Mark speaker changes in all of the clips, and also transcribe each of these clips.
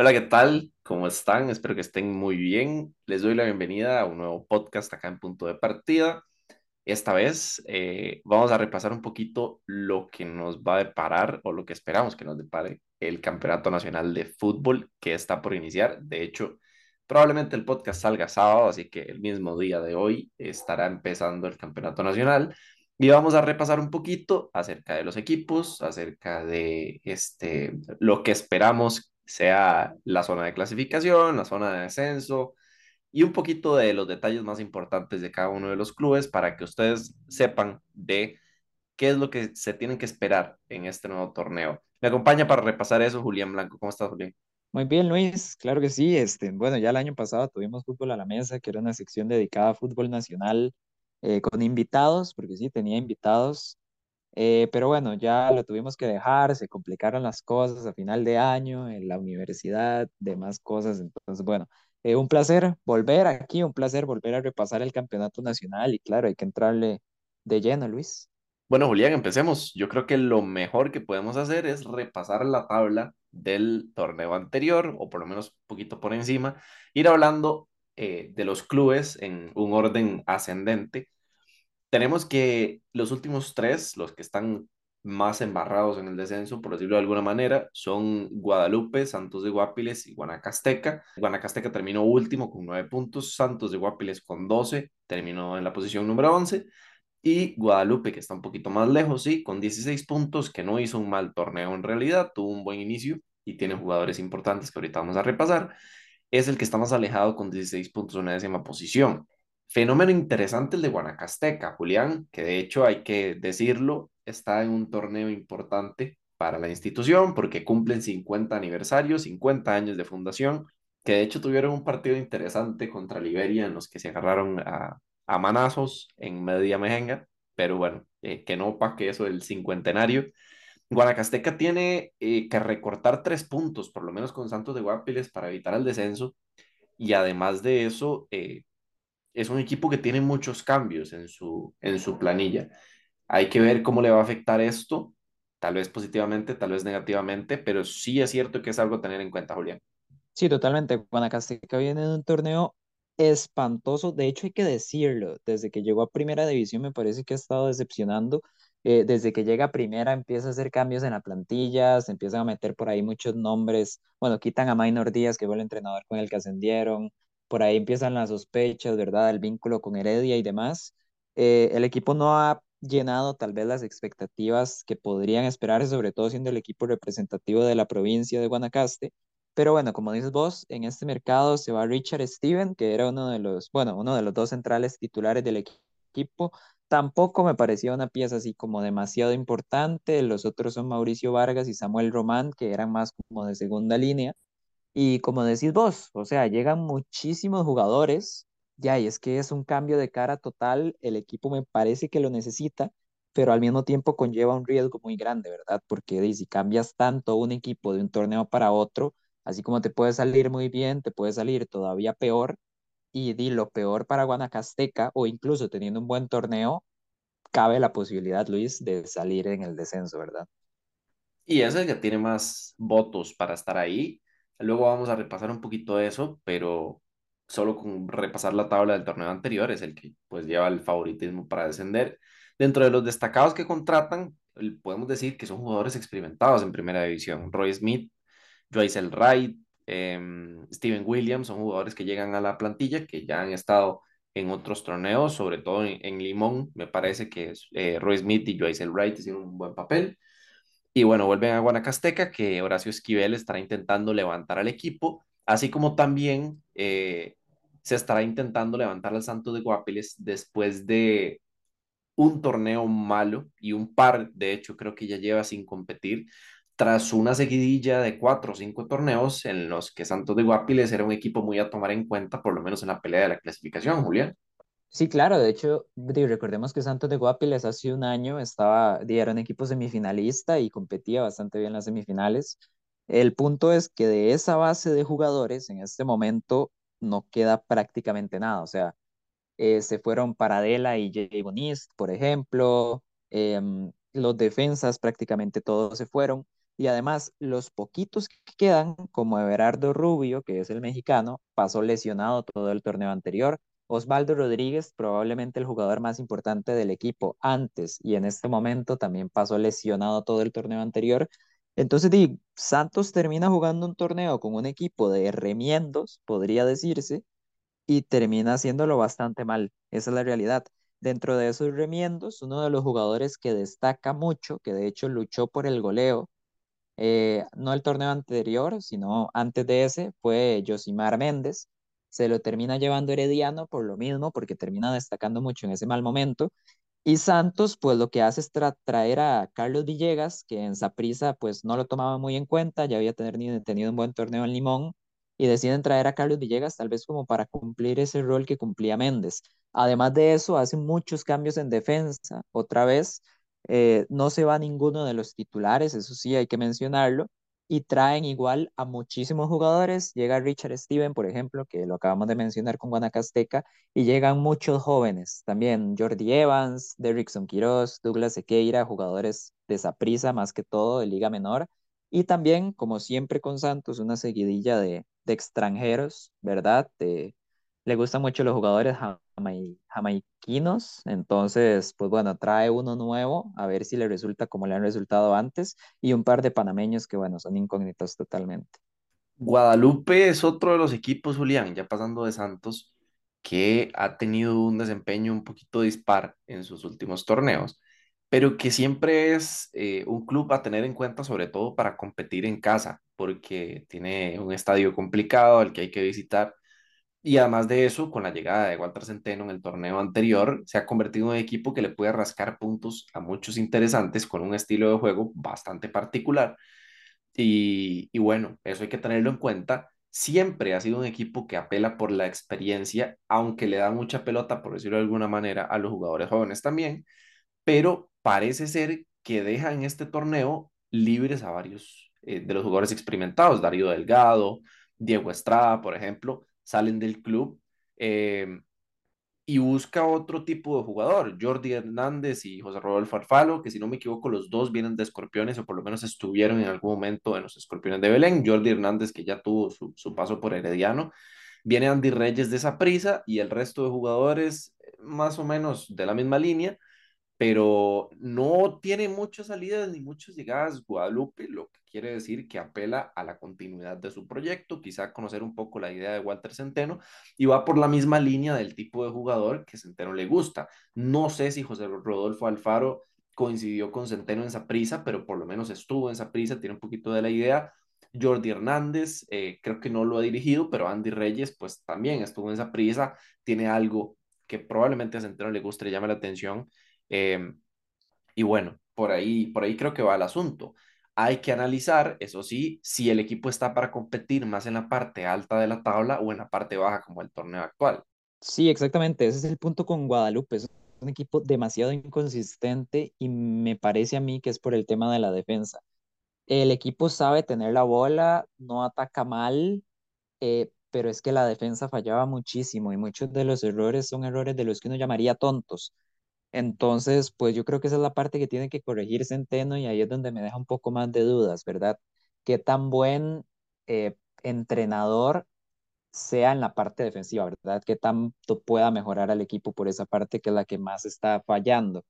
Speaker 1: Hola, ¿qué tal? ¿Cómo están? Espero que estén muy bien. Les doy la bienvenida a un nuevo podcast acá en Punto de Partida. Esta vez eh, vamos a repasar un poquito lo que nos va a deparar o lo que esperamos que nos depare el Campeonato Nacional de Fútbol que está por iniciar. De hecho, probablemente el podcast salga sábado, así que el mismo día de hoy estará empezando el Campeonato Nacional. Y vamos a repasar un poquito acerca de los equipos, acerca de este, lo que esperamos sea la zona de clasificación, la zona de descenso y un poquito de los detalles más importantes de cada uno de los clubes para que ustedes sepan de qué es lo que se tienen que esperar en este nuevo torneo. Me acompaña para repasar eso Julián Blanco. ¿Cómo estás, Julián?
Speaker 2: Muy bien, Luis, claro que sí. Este, bueno, ya el año pasado tuvimos Fútbol a la Mesa, que era una sección dedicada a fútbol nacional eh, con invitados, porque sí, tenía invitados. Eh, pero bueno, ya lo tuvimos que dejar, se complicaron las cosas a final de año en la universidad, demás cosas. Entonces, bueno, eh, un placer volver aquí, un placer volver a repasar el campeonato nacional y claro, hay que entrarle de lleno, Luis.
Speaker 1: Bueno, Julián, empecemos. Yo creo que lo mejor que podemos hacer es repasar la tabla del torneo anterior, o por lo menos un poquito por encima, ir hablando eh, de los clubes en un orden ascendente tenemos que los últimos tres, los que están más embarrados en el descenso, por decirlo de alguna manera, son Guadalupe, Santos de Guapiles y Guanacasteca. Guanacasteca terminó último con nueve puntos, Santos de Guapiles con doce, terminó en la posición número once, y Guadalupe, que está un poquito más lejos, sí, con 16 puntos, que no hizo un mal torneo en realidad, tuvo un buen inicio y tiene jugadores importantes que ahorita vamos a repasar, es el que está más alejado con 16 puntos en décima posición. Fenómeno interesante el de Guanacasteca, Julián, que de hecho hay que decirlo, está en un torneo importante para la institución porque cumplen 50 aniversarios, 50 años de fundación, que de hecho tuvieron un partido interesante contra Liberia en los que se agarraron a, a manazos en media mejenga, pero bueno, eh, que no que eso del cincuentenario. Guanacasteca tiene eh, que recortar tres puntos, por lo menos con Santos de Guapiles, para evitar el descenso. Y además de eso, eh, es un equipo que tiene muchos cambios en su, en su planilla. Hay que ver cómo le va a afectar esto, tal vez positivamente, tal vez negativamente, pero sí es cierto que es algo a tener en cuenta, Julián.
Speaker 2: Sí, totalmente. Guanacasteca viene en un torneo espantoso. De hecho, hay que decirlo, desde que llegó a Primera División me parece que ha estado decepcionando. Eh, desde que llega a Primera empieza a hacer cambios en la plantilla, se empiezan a meter por ahí muchos nombres. Bueno, quitan a Maynor Díaz, que fue el entrenador con el que ascendieron por ahí empiezan las sospechas, ¿verdad? El vínculo con Heredia y demás. Eh, el equipo no ha llenado tal vez las expectativas que podrían esperarse, sobre todo siendo el equipo representativo de la provincia de Guanacaste. Pero bueno, como dices vos, en este mercado se va Richard Steven, que era uno de los, bueno, uno de los dos centrales titulares del equipo. Tampoco me parecía una pieza así como demasiado importante. Los otros son Mauricio Vargas y Samuel Román, que eran más como de segunda línea. Y como decís vos, o sea, llegan muchísimos jugadores, ya, y es que es un cambio de cara total, el equipo me parece que lo necesita, pero al mismo tiempo conlleva un riesgo muy grande, ¿verdad? Porque si cambias tanto un equipo de un torneo para otro, así como te puede salir muy bien, te puede salir todavía peor, y di lo peor para Guanacasteca, o incluso teniendo un buen torneo, cabe la posibilidad, Luis, de salir en el descenso, ¿verdad?
Speaker 1: Y es el que tiene más votos para estar ahí Luego vamos a repasar un poquito de eso, pero solo con repasar la tabla del torneo anterior es el que pues lleva el favoritismo para descender. Dentro de los destacados que contratan, podemos decir que son jugadores experimentados en primera división. Roy Smith, Joyce Wright, eh, Steven Williams son jugadores que llegan a la plantilla, que ya han estado en otros torneos, sobre todo en, Limón. Me parece que eh, Roy Smith y Joyce Wright hicieron un buen papel. Y bueno, vuelven a Guanacasteca, que Horacio Esquivel estará intentando levantar al equipo, así como también eh, se estará intentando levantar al Santos de Guapiles después de un torneo malo y un par, de hecho, creo que ya lleva sin competir, tras una seguidilla de cuatro o cinco torneos en los que Santos de Guapiles era un equipo muy a tomar en cuenta, por lo menos en la pelea de la clasificación, Julián.
Speaker 2: Sí, claro, de hecho, recordemos que Santos de Guapiles hace un año estaba, un equipo semifinalista y competía bastante bien en las semifinales. El punto es que de esa base de jugadores en este momento no queda prácticamente nada, o sea, eh, se fueron Paradela y Jay Bonist, por ejemplo, em, los defensas prácticamente todos se fueron. Y además, los poquitos que quedan, como Everardo Rubio, que es el mexicano, pasó lesionado todo el torneo anterior. Osvaldo Rodríguez, probablemente el jugador más importante del equipo antes y en este momento también pasó lesionado todo el torneo anterior. Entonces, Santos termina jugando un torneo con un equipo de remiendos, podría decirse, y termina haciéndolo bastante mal. Esa es la realidad. Dentro de esos remiendos, uno de los jugadores que destaca mucho, que de hecho luchó por el goleo, eh, no el torneo anterior, sino antes de ese, fue Josimar Méndez. Se lo termina llevando Herediano por lo mismo, porque termina destacando mucho en ese mal momento. Y Santos, pues lo que hace es traer a Carlos Villegas, que en Saprissa pues no lo tomaba muy en cuenta, ya había tenido, un buen torneo en Limón, y deciden traer a Carlos Villegas tal vez como para cumplir ese rol que cumplía Méndez. Además de eso, hace muchos cambios en defensa. Otra vez, eh, no se va ninguno de los titulares, eso sí hay que mencionarlo, y traen igual a muchísimos jugadores. Llega Richard Steven, por ejemplo, que lo acabamos de mencionar con Guanacasteca, y llegan muchos jóvenes, también Jordi Evans, Derrickson Quiroz, Douglas Sequeira, jugadores de Saprissa más que todo, de Liga Menor, y también, como siempre con Santos, una seguidilla de, de extranjeros, ¿verdad? le gustan mucho los jugadores jamaiquinos, entonces, pues bueno, trae uno nuevo, a ver si le resulta como le han resultado antes, y un par de panameños que, bueno, son incógnitos totalmente.
Speaker 1: Guadalupe es otro de los equipos, Julián, ya pasando de Santos, que ha tenido un desempeño un poquito dispar en sus últimos torneos pero que siempre es eh, un club a tener en cuenta, sobre todo para competir en casa, porque tiene un estadio complicado al que hay que visitar. Y además de eso, con la llegada de Walter Centeno en el torneo anterior, se ha convertido en un equipo que le puede rascar puntos a muchos interesantes con un estilo de juego bastante particular. Y, y bueno, eso hay que tenerlo en cuenta. Siempre ha sido un equipo que apela por la experiencia, aunque le da mucha pelota, por decirlo de alguna manera, a los jugadores jóvenes también pero parece ser que deja en este torneo libres a varios eh, de los jugadores experimentados, Darío Delgado, Diego Estrada, por ejemplo, salen del club eh, y busca otro tipo de jugador, Jordi Hernández y José Rodolfo Alfalo, que si no me equivoco los dos vienen de Escorpiones o por lo menos estuvieron en algún momento en los Escorpiones de Belén, Jordi Hernández que ya tuvo su, su paso por Herediano, viene Andy Reyes de esa prisa y el resto de jugadores eh, más o menos de la misma línea pero no tiene muchas salidas ni muchas llegadas Guadalupe, lo que quiere decir que apela a la continuidad de su proyecto, quizá conocer un poco la idea de Walter Centeno y va por la misma línea del tipo de jugador que Centeno le gusta. No sé si José Rodolfo Alfaro coincidió con Centeno en esa prisa, pero por lo menos estuvo en esa prisa, tiene un poquito de la idea. Jordi Hernández, eh, creo que no lo ha dirigido, pero Andy Reyes, pues también estuvo en esa prisa, tiene algo que probablemente a Centeno le guste, le llame la atención Em, y bueno, por ahí, por ahí creo que va el asunto. Hay que analizar, eso sí, si el equipo está para competir más en la parte alta de la tabla o en la parte baja como el torneo actual.
Speaker 2: Sí, exactamente. Ese es el punto con Guadalupe. Es un equipo demasiado inconsistente y me parece a mí que es por el tema de la defensa. El equipo sabe tener la bola, no ataca mal, eh, pero es que la defensa fallaba muchísimo y muchos de los errores son errores de los que uno llamaría tontos. Entonces, pues yo creo que esa es la parte que tiene que corregir Centeno y ahí es donde me deja un poco más de dudas, ¿verdad? ¿Qué tan buen eh, entrenador sea en la parte defensiva, ¿verdad? ¿Qué tanto pueda mejorar al equipo por esa parte que es la que más está fallando?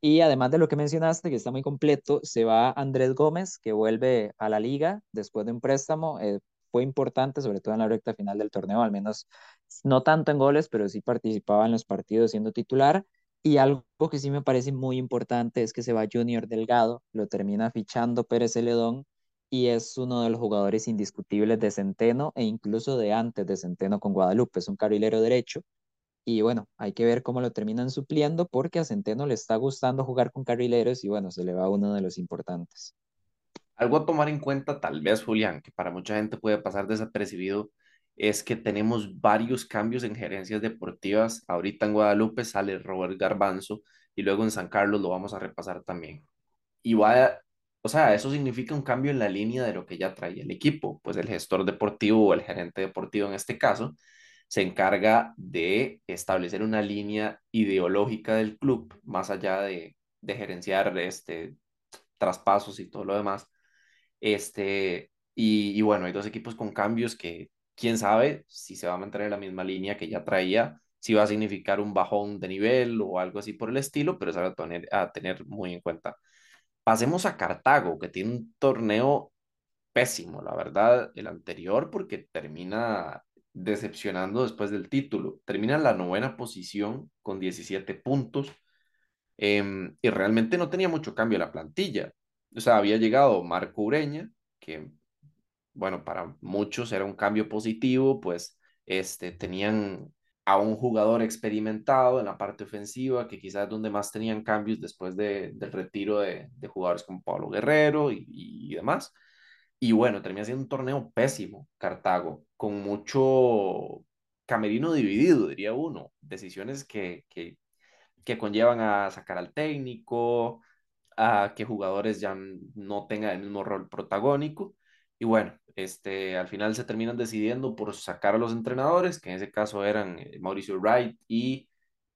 Speaker 2: Y además de lo que mencionaste, que está muy completo, se va Andrés Gómez, que vuelve a la liga después de un préstamo. Eh, fue importante, sobre todo en la recta final del torneo, al menos no tanto en goles, pero sí participaba en los partidos siendo titular. Y algo que sí me parece muy importante es que se va Junior Delgado, lo termina fichando Pérez Celedón y es uno de los jugadores indiscutibles de Centeno e incluso de antes de Centeno con Guadalupe, es un carrilero derecho. Y bueno, hay que ver cómo lo terminan supliendo porque a Centeno le está gustando jugar con carrileros y bueno, se le va uno de los importantes.
Speaker 1: Algo a tomar en cuenta, tal vez, Julián, que para mucha gente puede pasar desapercibido, es que tenemos varios cambios en gerencias deportivas. Ahorita en Guadalupe sale Robert Garbanzo y luego en San Carlos lo vamos a repasar también. Y va, o sea, eso significa un cambio en la línea de lo que ya trae el equipo. Pues el gestor deportivo o el gerente deportivo en este caso se encarga de establecer una línea ideológica del club, más allá de, de gerenciar este, traspasos y todo lo demás Este, y bueno, hay dos equipos con cambios que quién sabe si se va a mantener la misma línea que ya traía, si va a significar un bajón de nivel o algo así por el estilo, pero es algo a tener, a tener muy en cuenta. Pasemos a Cartago, que tiene un torneo pésimo, la verdad, el anterior, porque termina decepcionando después del título. Termina en la novena posición con 17 puntos em, y realmente no tenía mucho cambio en la plantilla. O sea, había llegado Marco Ureña, que, bueno, para muchos era un cambio positivo, pues este, tenían a un jugador experimentado en la parte ofensiva, que quizás es donde más tenían cambios después de, del retiro de, de, jugadores como Pablo Guerrero y, y demás. Y bueno, termina siendo un torneo pésimo, Cartago, con mucho camerino dividido, diría uno. Decisiones que, que, que conllevan a sacar al técnico, a que jugadores ya no tengan el mismo rol protagónico. Y bueno, este, al final se terminan decidiendo por sacar a los entrenadores, que en ese caso eran eh, Mauricio Wright y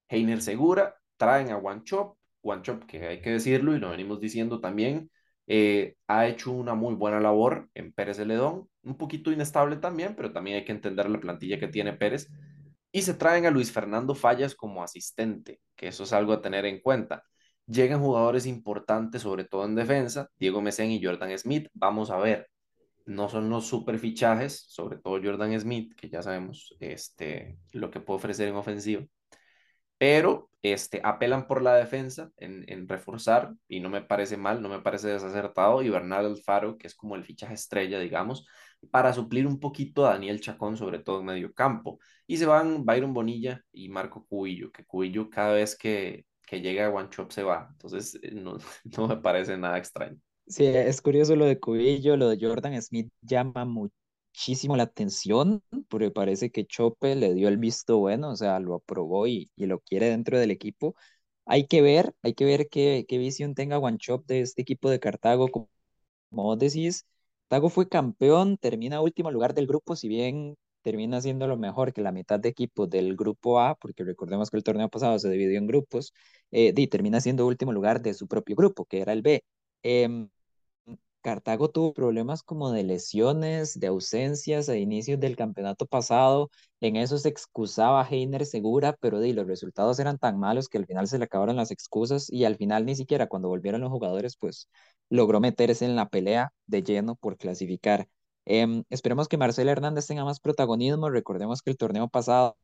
Speaker 1: Heiner Segura, traen a One Chop, One Chop que hay que decirlo y lo venimos diciendo también, eh, ha hecho una muy buena labor en Pérez Celedón, un poquito inestable también, pero también hay que entender la plantilla que tiene Pérez. Y se traen a Luis Fernando Fallas como asistente, que eso es algo a tener en cuenta. Llegan jugadores importantes, sobre todo en defensa, Diego Mesén y Jordan Smith. Vamos a ver, no son los super fichajes, sobre todo Jordan Smith, que ya sabemos este, lo que puede ofrecer en ofensiva pero este, apelan por la defensa en, reforzar y no me parece mal, no me parece desacertado. Y Bernal Alfaro, que es como el fichaje estrella, digamos, para suplir un poquito a Daniel Chacón, sobre todo en medio campo. Y se van Byron Bonilla y Marco Cubillo, que Cubillo cada vez que, que llega a One se va. Entonces, eh, no, no me parece nada extraño.
Speaker 2: Sí, es curioso lo de Cubillo, lo de Jordan Smith llama muchísimo la atención, porque parece que Chope le dio el visto bueno, o sea, lo aprobó y, y lo quiere dentro del equipo. Hay que ver, hay que ver qué, qué visión tenga Chop de este equipo de Cartago. Como, vos decís, Cartago fue campeón, termina último lugar del grupo, si bien termina siendo lo mejor que la mitad de equipos del grupo A, porque recordemos que el torneo pasado se dividió en grupos, eh, y termina siendo último lugar de su propio grupo, que era el B. Eh, Cartago tuvo problemas como de lesiones, de ausencias a inicios del campeonato pasado. En eso se excusaba Heiner Segura, pero de, los resultados eran tan malos que al final se le acabaron las excusas y al final ni siquiera cuando volvieron los jugadores, pues logró meterse en la pelea de lleno por clasificar. Eh, esperemos que Marcelo Hernández tenga más protagonismo. Recordemos que el torneo pasado,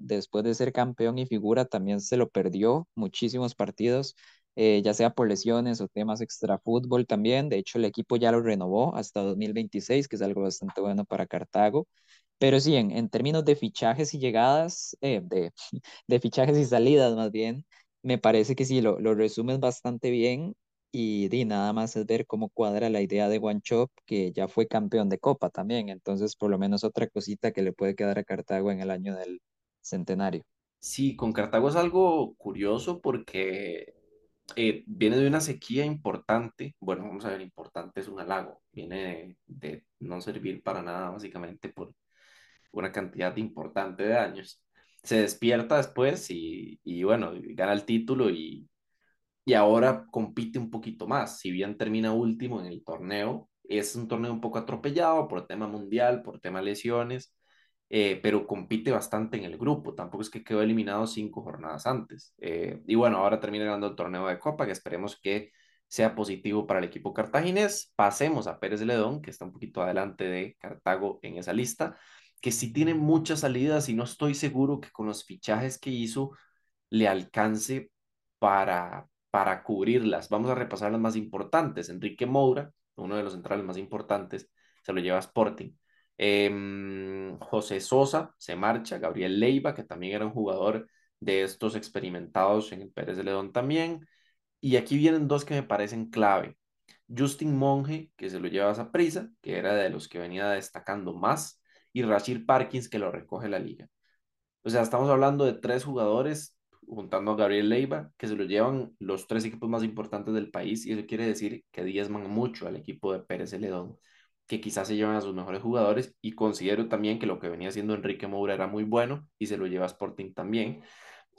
Speaker 2: después de ser campeón y figura, también se lo perdió muchísimos partidos. Eh, ya sea por lesiones o temas extra fútbol también. De hecho, el equipo ya lo renovó hasta 2026, que es algo bastante bueno para Cartago. Pero sí, en, en términos de fichajes y llegadas, eh, de, de, fichajes y salidas más bien, me parece que sí, lo, lo resumes bastante bien y, y, nada más es ver cómo cuadra la idea de One Chop, que ya fue campeón de Copa también. Entonces, por lo menos otra cosita que le puede quedar a Cartago en el año del centenario.
Speaker 1: Sí, con Cartago es algo curioso porque eh, viene de una sequía importante, bueno, vamos a ver, importante es un halago, viene de, de, no servir para nada básicamente por una cantidad importante de años. Se despierta después y, y bueno, gana el título y, y ahora compite un poquito más, si bien termina último en el torneo, es un torneo un poco atropellado por tema mundial, por tema lesiones, eh, pero compite bastante en el grupo. Tampoco es que quedó eliminado cinco jornadas antes. Eh, y bueno, ahora termina ganando el torneo de Copa, que esperemos que sea positivo para el equipo cartaginés. Pasemos a Pérez Ledón, que está un poquito adelante de Cartago en esa lista, que sí tiene muchas salidas y no estoy seguro que con los fichajes que hizo le alcance para, para cubrirlas. Vamos a repasar las más importantes. Enrique Moura, uno de los centrales más importantes, se lo lleva a Sporting. Eh, José Sosa se marcha, Gabriel Leiva, que también era un jugador de estos experimentados en el Pérez de León también. Y aquí vienen dos que me parecen clave. Justin Monge, que se lo lleva a prisa, que era de los que venía destacando más, y Rashid Parkins, que lo recoge la liga. O sea, estamos hablando de tres jugadores, juntando a Gabriel Leiva, que se lo llevan los tres equipos más importantes del país, y eso quiere decir que diezman mucho al equipo de Pérez Celedón que quizás se llevan a sus mejores jugadores y considero también que lo que venía haciendo Enrique Moura era muy bueno y se lo lleva Sporting también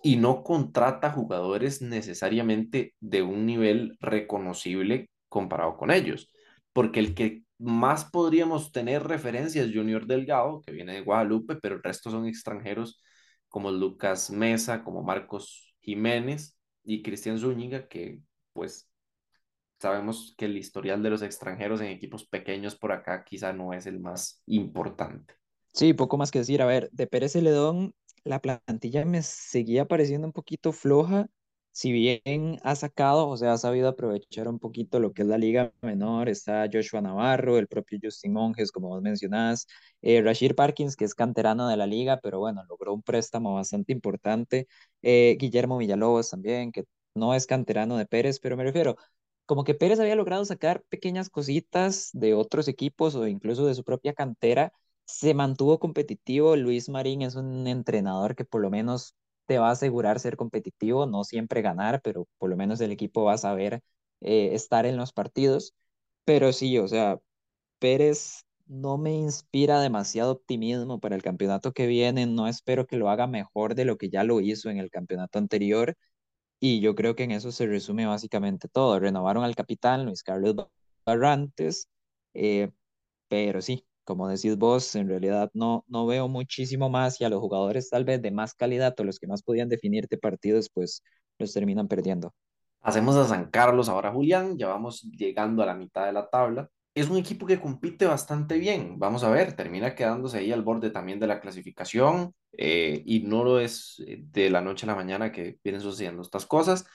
Speaker 1: y no contrata jugadores necesariamente de un nivel reconocible comparado con ellos. porque el que más podríamos tener referencia es Junior Delgado, que viene de Guadalupe, pero el resto son extranjeros como Lucas Mesa, como Marcos Jiménez y Cristian Zúñiga, que pues sabemos que el historial de los extranjeros en equipos pequeños por acá quizá no es el más importante.
Speaker 2: Sí, poco más que decir. A ver, de Pérez Celedón, la plantilla me seguía pareciendo un poquito floja. Si bien ha sacado, o sea, ha sabido aprovechar un poquito lo que es la liga menor, está Joshua Navarro, el propio Justin Monjes, como vos mencionás, eh, Parkins, que es canterano de la liga, pero bueno, logró un préstamo bastante importante, eh, Guillermo Villalobos también, que no es canterano de Pérez, pero me refiero, como que Pérez había logrado sacar pequeñas cositas de otros equipos o incluso de su propia cantera se mantuvo competitivo. Luis Marín es un entrenador que por lo menos te va a asegurar ser competitivo, no siempre ganar, pero por lo menos el equipo va a saber eh, estar en los partidos. Pero sí, o sea, Pérez no me inspira demasiado optimismo para el campeonato que viene. No espero que lo haga mejor de lo que ya lo hizo en el campeonato anterior. Y yo creo que en eso se resume básicamente todo. Renovaron al capitán Luis Carlos Barrantes, eh, pero sí, como decís vos, en realidad no, no veo muchísimo más y a los jugadores tal vez de más calidad o los que más podían definirte partidos, pues los terminan perdiendo.
Speaker 1: Hacemos a San Carlos ahora, Julián, ya vamos llegando a la mitad de la tabla. Es un equipo que compite bastante bien, vamos a ver, termina quedándose ahí al borde también de la clasificación eh, y no lo es eh, de la noche a la mañana que vienen sucediendo estas cosas.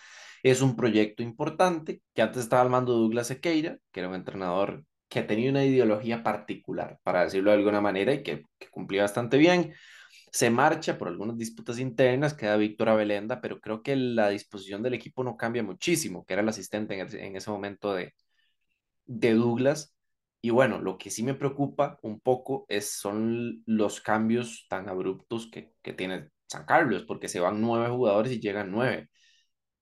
Speaker 1: Es un proyecto importante que antes estaba al mando Douglas Sequeira, que era un entrenador que tenía una ideología particular, para decirlo de alguna manera, y que, que cumplía bastante bien. Se marcha por algunas disputas internas, queda Víctor Abelenda, pero creo que la disposición del equipo no cambia muchísimo, que era el asistente en, en ese momento de, de Douglas. Y bueno, lo que sí me preocupa un poco es, son los cambios tan abruptos que, que tiene San Carlos, porque se van nueve jugadores y llegan nueve.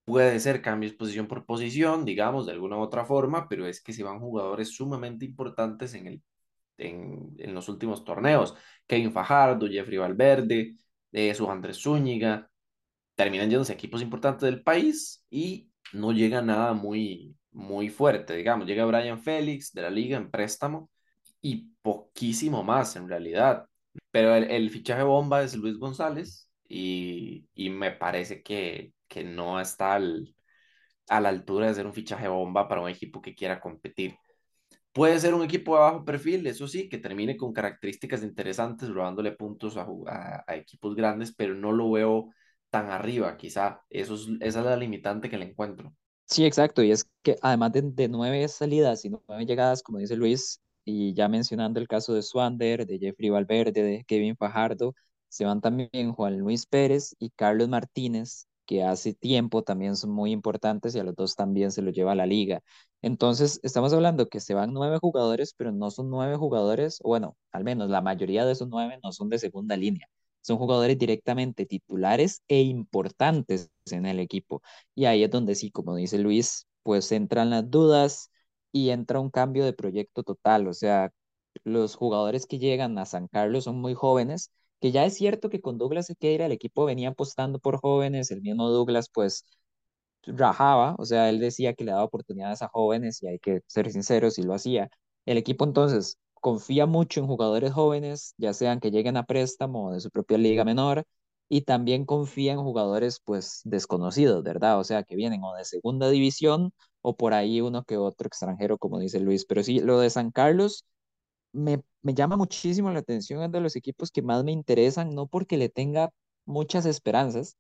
Speaker 1: Puede ser cambios posición por posición, digamos, de alguna u otra forma, pero es que se van jugadores sumamente importantes en, el, en, en los últimos torneos. Kevin Fajardo, Jeffrey Valverde, eh, su Andrés Zúñiga, terminan yéndose equipos importantes del país y no llega nada muy, muy fuerte, digamos. Llega Brian Félix de la liga en préstamo y poquísimo más en realidad. Pero el, el fichaje bomba es Luis González y, y me parece que, que no está al, a la altura de ser un fichaje bomba para un equipo que quiera competir. Puede ser un equipo de bajo perfil, eso sí, que termine con características interesantes, robándole puntos a, a, a equipos grandes, pero no lo veo tan arriba, quizá. Eso es, esa es la limitante que le encuentro.
Speaker 2: Sí, exacto. Y es que además de, de nueve salidas y nueve llegadas, como dice Luis, y ya mencionando el caso de Swander, de Jeffrey Valverde, de Kevin Fajardo, se van también Juan Luis Pérez y Carlos Martínez, que hace tiempo también son muy importantes y a los dos también se los lleva a la liga. Entonces, estamos hablando que se van nueve jugadores, pero no son nueve jugadores, bueno, al menos la mayoría de esos nueve no son de segunda línea. Son jugadores directamente titulares e importantes en el equipo. Y ahí es donde sí, como dice Luis, pues entran las dudas y entra un cambio de proyecto total. O sea, los jugadores que llegan a San Carlos son muy jóvenes que ya es cierto que con Douglas Sequeira el equipo venía apostando por jóvenes, el mismo Douglas pues rajaba, o sea, él decía que le daba oportunidades a jóvenes y hay que ser sinceros y lo hacía. El equipo entonces confía mucho en jugadores jóvenes, ya sean que lleguen a préstamo de su propia liga menor, y también confía en jugadores pues desconocidos, ¿verdad? O sea, que vienen o de segunda división o por ahí uno que otro extranjero, como dice Luis. Pero sí, lo de San Carlos me, me llama muchísimo la atención, es de los equipos que más me interesan, no porque le tenga muchas esperanzas,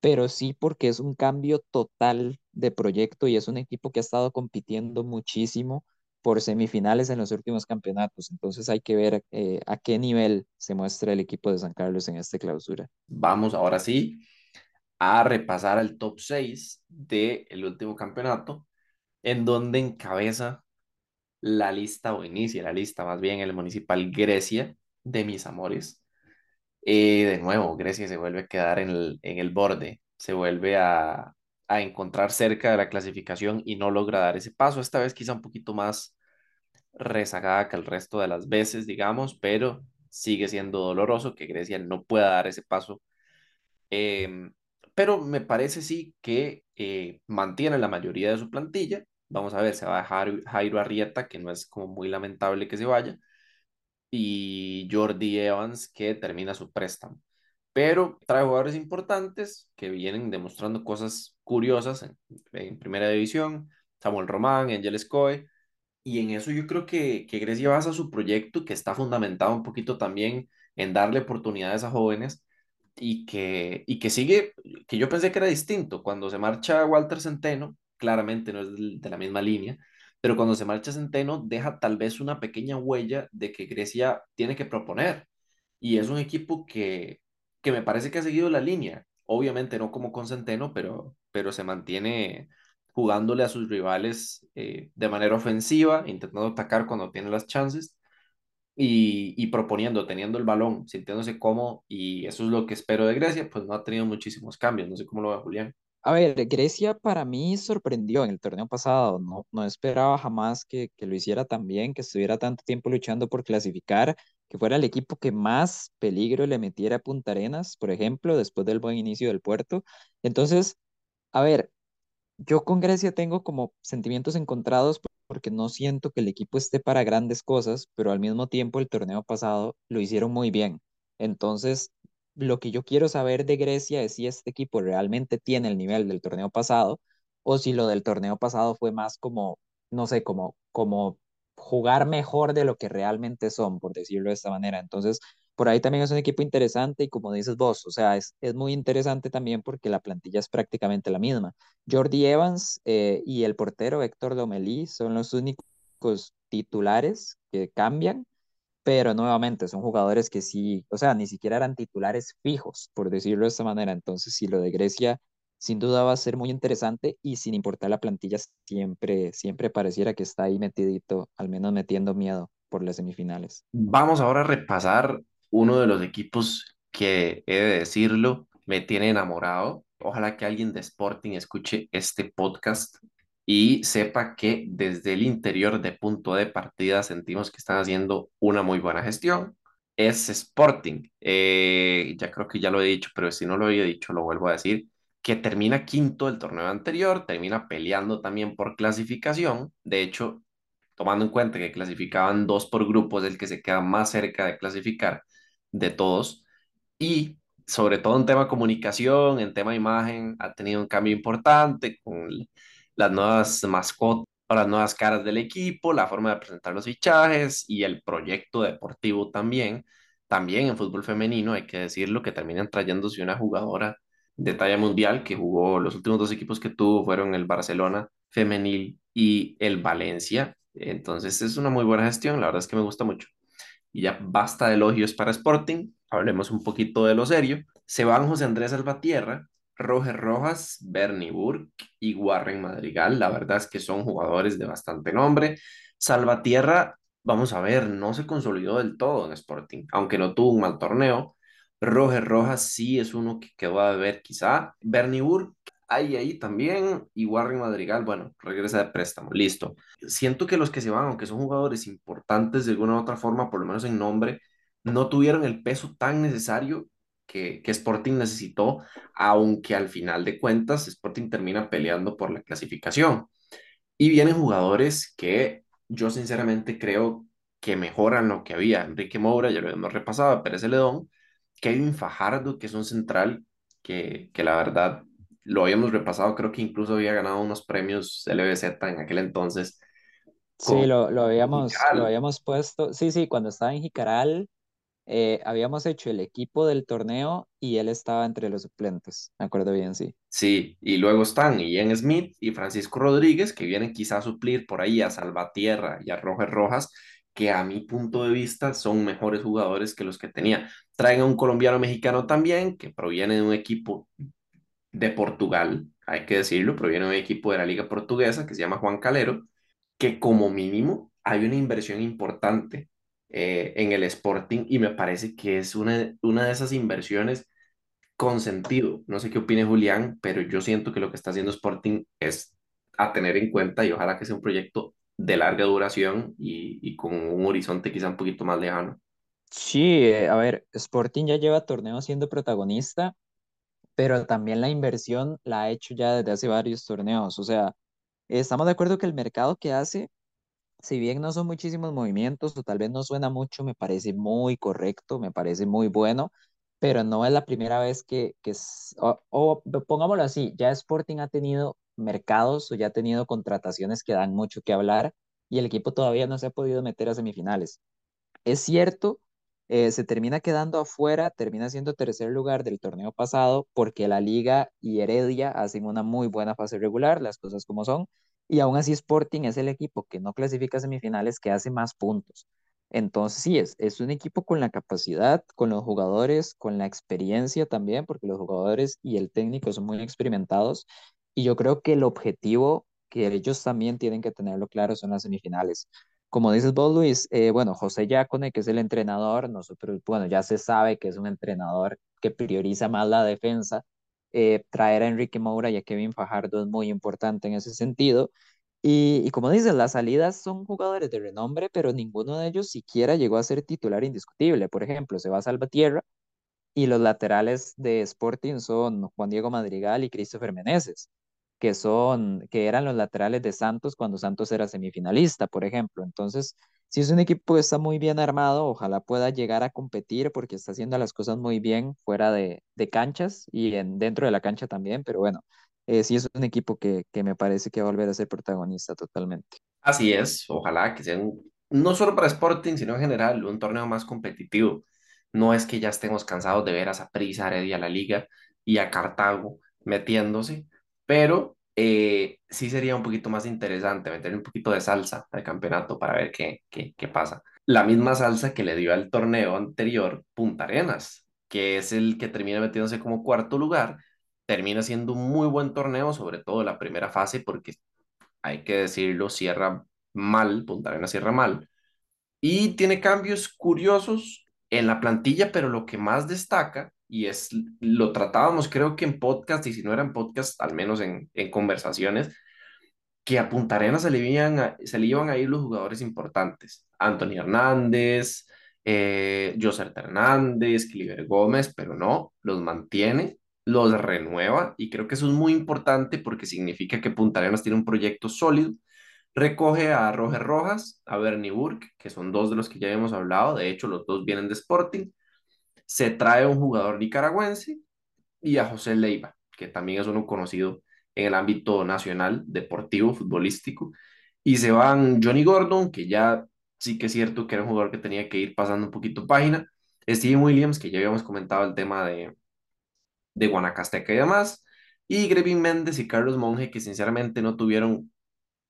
Speaker 2: pero sí porque es un cambio total de proyecto y es un equipo que ha estado compitiendo muchísimo por semifinales en los últimos campeonatos. Entonces hay que ver eh, a qué nivel se muestra el equipo de San Carlos en esta clausura.
Speaker 1: Vamos ahora sí a repasar el top 6 del último campeonato, en donde encabeza la lista, o inicia la lista más bien, el municipal Grecia de mis amores. Eh, de nuevo, Grecia se vuelve a quedar en el, en el borde, se vuelve a, a encontrar cerca de la clasificación y no logra dar ese paso. Esta vez quizá un poquito más rezagada que el resto de las veces, digamos, pero sigue siendo doloroso que Grecia no pueda dar ese paso. Eh, pero me parece sí que eh, mantiene la mayoría de su plantilla Vamos a ver, se va a Jairo Arrieta, que no es como muy lamentable que se vaya, y Jordi Evans, que termina su préstamo. Pero trae jugadores importantes que vienen demostrando cosas curiosas en, en primera división. Samuel Román, Angel Escoe, y en eso yo creo que, que Grecia basa su proyecto, que está fundamentado un poquito también en darle oportunidades a jóvenes y que, y que sigue, que yo pensé que era distinto. Cuando se marcha Walter Centeno, claramente no es de la misma línea, pero cuando se marcha Centeno deja tal vez una pequeña huella de que Grecia tiene que proponer. Y es un equipo que, que me parece que ha seguido la línea. Obviamente no como con Centeno, pero, pero se mantiene jugándole a sus rivales eh, de manera ofensiva, intentando atacar cuando tiene las chances y, y, proponiendo, teniendo el balón, sintiéndose cómodo y eso es lo que espero de Grecia, pues no ha tenido muchísimos cambios, no sé cómo lo ve Julián.
Speaker 2: A ver, Grecia para mí sorprendió en el torneo pasado, no, no esperaba jamás que, que lo hiciera tan bien, que estuviera tanto tiempo luchando por clasificar, que fuera el equipo que más peligro le metiera a Punta Arenas, por ejemplo, después del buen inicio del puerto. Entonces, a ver, yo con Grecia tengo como sentimientos encontrados porque no siento que el equipo esté para grandes cosas, pero al mismo tiempo el torneo pasado lo hicieron muy bien. Entonces, lo que yo quiero saber de Grecia es si este equipo realmente tiene el nivel del torneo pasado o si lo del torneo pasado fue más como, no sé, como, como jugar mejor de lo que realmente son, por decirlo de esta manera. Entonces, por ahí también es un equipo interesante y como dices vos, o sea, es, es muy interesante también porque la plantilla es prácticamente la misma. Jordi Evans eh, y el portero Héctor Domelí son los únicos titulares que cambian, pero nuevamente son jugadores que sí, o sea, ni siquiera eran titulares fijos, por decirlo de esta manera. Entonces, sí, lo de Grecia sin duda va a ser muy interesante y sin importar la plantilla, siempre, siempre pareciera que está ahí metidito, al menos metiendo miedo por las semifinales.
Speaker 1: Vamos ahora a repasar uno de los equipos que, he de decirlo, me tiene enamorado. Ojalá que alguien de Sporting escuche este podcast y sepa que desde el interior de punto de partida sentimos que están haciendo una muy buena gestión. Es Sporting. Eh, ya creo que ya lo he dicho, pero si no lo había dicho, lo vuelvo a decir que termina quinto del torneo anterior, termina peleando también por clasificación. De hecho, tomando en cuenta que clasificaban dos por grupos, el que se queda más cerca de clasificar de todos. Y sobre todo en tema comunicación, en tema imagen, ha tenido un cambio importante con las nuevas mascotas, las nuevas caras del equipo, la forma de presentar los fichajes y el proyecto deportivo también. También en fútbol femenino, hay que decirlo, que terminan trayéndose una jugadora de talla mundial que jugó los últimos dos equipos que tuvo fueron el Barcelona femenil y el Valencia. Entonces es una muy buena gestión, la verdad es que me gusta mucho. Y ya basta de elogios para Sporting, hablemos un poquito de lo serio. Se van José Andrés Albatierra, Roger Rojas, Bernie Burke y Warren Madrigal. La verdad es que son jugadores de bastante nombre. Salvatierra, vamos a ver, no se consolidó del todo en Sporting, aunque no tuvo un mal torneo. Roger Rojas sí es uno que quedó a ver quizá. Bernie Burke, ahí, ahí también. Y Warren Madrigal, bueno, regresa de préstamo, listo. Siento que los que se van, aunque son jugadores importantes de alguna u otra forma, por lo menos en nombre, no tuvieron el peso tan necesario que, que Sporting necesitó, aunque al final de cuentas Sporting termina peleando por la clasificación. Y vienen jugadores que yo sinceramente creo que mejoran lo que había. Enrique Moura, ya lo hemos repasado, Pérez Celedón Kevin Fajardo, que es un central que, que la verdad lo habíamos repasado, creo que incluso había ganado unos premios LBZ en aquel entonces.
Speaker 2: Sí, lo, lo habíamos, lo habíamos puesto, sí, sí, cuando estaba en Jicaral, eh, habíamos hecho el equipo del torneo y él estaba entre los suplentes, me acuerdo bien, sí.
Speaker 1: Sí, y luego están Ian Smith y Francisco Rodríguez, que vienen quizá a suplir por ahí a Salvatierra y a Roger Rojas, que a mi punto de vista son mejores jugadores que los que tenía. Traen a un colombiano mexicano también, que proviene de un equipo de Portugal, hay que decirlo, proviene de un equipo de la liga portuguesa que se llama Juan Calero, que como mínimo hay una inversión importante eh, en el Sporting y me parece que es una, una de esas inversiones con sentido. No sé qué opine Julián, pero yo siento que lo que está haciendo Sporting es a tener en cuenta y ojalá que sea un proyecto de larga duración y, y con un horizonte quizá un poquito más lejano.
Speaker 2: Sí, eh, a ver, Sporting ya lleva torneos siendo protagonista, pero también la inversión la ha hecho ya desde hace varios torneos. O sea, Estamos de acuerdo que el mercado que hace si bien no son muchísimos movimientos o tal vez no suena mucho, me parece muy correcto, me parece muy bueno, pero no es la primera vez que, que o, o pongámoslo así, ya Sporting ha tenido mercados o ya ha tenido contrataciones que dan mucho que hablar y el equipo todavía no se ha podido meter a semifinales. Es cierto, eh, se termina quedando afuera, termina siendo tercer lugar del torneo pasado porque la Liga y Heredia hacen una muy buena fase regular, las cosas como son, y aún así Sporting es el equipo que no clasifica a semifinales que hace más puntos. Entonces sí, es, es un equipo con la capacidad, con los jugadores, con la experiencia también, porque los jugadores y el técnico son muy experimentados, y yo creo que el objetivo que ellos también tienen que tenerlo claro son las semifinales como dices vos, Luis, eh, bueno, José Yacone, que es el entrenador, nosotros, bueno, ya se sabe que es un entrenador que prioriza más la defensa. eh, traer a Enrique Moura y a Kevin Fajardo es muy importante en ese sentido. Y, y como dices, las salidas son jugadores de renombre, pero ninguno de ellos siquiera llegó a ser titular indiscutible. Por ejemplo, se va a Salvatierra y los laterales de Sporting son Juan Diego Madrigal y Christopher Meneses, que son, que eran los laterales de Santos cuando Santos era semifinalista, por ejemplo. Entonces, si es un equipo que está muy bien armado, ojalá pueda llegar a competir porque está haciendo las cosas muy bien fuera de, de canchas y en, dentro de la cancha también, pero bueno, eh, sí es un equipo que, que me parece que va a volver a ser protagonista totalmente.
Speaker 1: Así es, ojalá que sea no solo para Sporting, sino en general, un torneo más competitivo. No es que ya estemos cansados de ver a Saprissa, Heredia, la Liga y a Cartago metiéndose, pero eh, sí sería un poquito más interesante meter un poquito de salsa al campeonato para ver qué, qué, qué pasa. La misma salsa que le dio al torneo anterior Punta Arenas, que es el que termina metiéndose como cuarto lugar, termina siendo un muy buen torneo, sobre todo la primera fase, porque hay que decirlo, cierra mal, Punta Arenas cierra mal, y tiene cambios curiosos en la plantilla, pero lo que más destaca, y es, lo tratábamos creo que en podcast, y si no era en podcast, al menos en, en conversaciones, que a Punta Arenas se le, iban a, se le iban a ir los jugadores importantes, Anthony Hernández, eh, Joser Hernández, Cliver Gómez, pero no, los mantiene, los renueva, y creo que eso es muy importante porque significa que Punta Arenas tiene un proyecto sólido Recoge a Roger Rojas, a Bernie Burke, que son dos de los que ya hemos hablado, de hecho los dos vienen de Sporting. Se trae un jugador nicaragüense y a José Leiva, que también es uno conocido en el ámbito nacional, deportivo, futbolístico. Y se van Johnny Gordon, que ya sí que es cierto que era un jugador que tenía que ir pasando un poquito página. Steven Williams, que ya habíamos comentado el tema de, de Guanacasteca y demás. Y Grevin Méndez y Carlos Monge, que sinceramente no tuvieron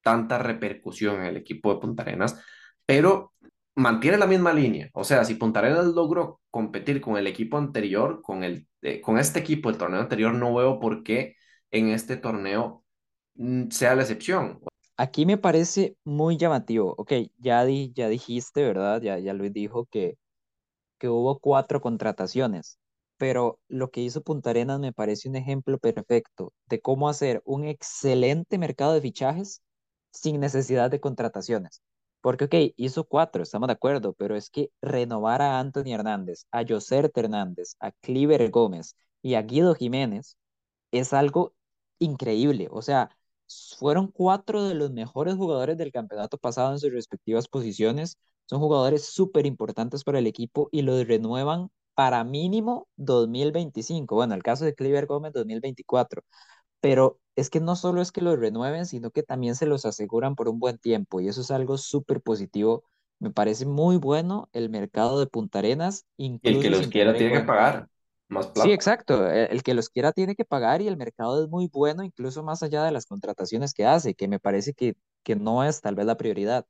Speaker 1: tanta repercusión en el equipo de Punta Arenas, pero mantiene la misma línea. O sea, si Punta Arenas logró competir con el equipo anterior, con, el, eh, con este equipo del torneo anterior, no veo por qué en este torneo mm, sea la excepción.
Speaker 2: Aquí me parece muy llamativo. Ok, ya, di, ya dijiste, ¿verdad? Ya, ya Luis dijo que que hubo cuatro contrataciones, pero lo que hizo Punta Arenas me parece un ejemplo perfecto de cómo hacer un excelente mercado de fichajes sin necesidad de contrataciones. Porque, ok, hizo cuatro, estamos de acuerdo, pero es que renovar a Anthony Hernández, a Joser Hernández, a Cliver Gómez y a Guido Jiménez es algo increíble. O sea, fueron cuatro de los mejores jugadores del campeonato pasado en sus respectivas posiciones. Son jugadores súper importantes para el equipo y los renuevan para mínimo 2025. Bueno, el caso de Cliver Gómez 2024. Pero es que no solo es que los renueven, sino que también se los aseguran por un buen tiempo y eso es algo súper positivo. Me parece muy bueno el mercado de Punta Arenas,
Speaker 1: Y el que los quiera
Speaker 2: en
Speaker 1: tiene que pagar más
Speaker 2: Sí, exacto. e- El que los quiera tiene que pagar y el mercado es muy bueno, incluso más allá de las contrataciones que hace, que me parece que, que no es tal vez la prioridad.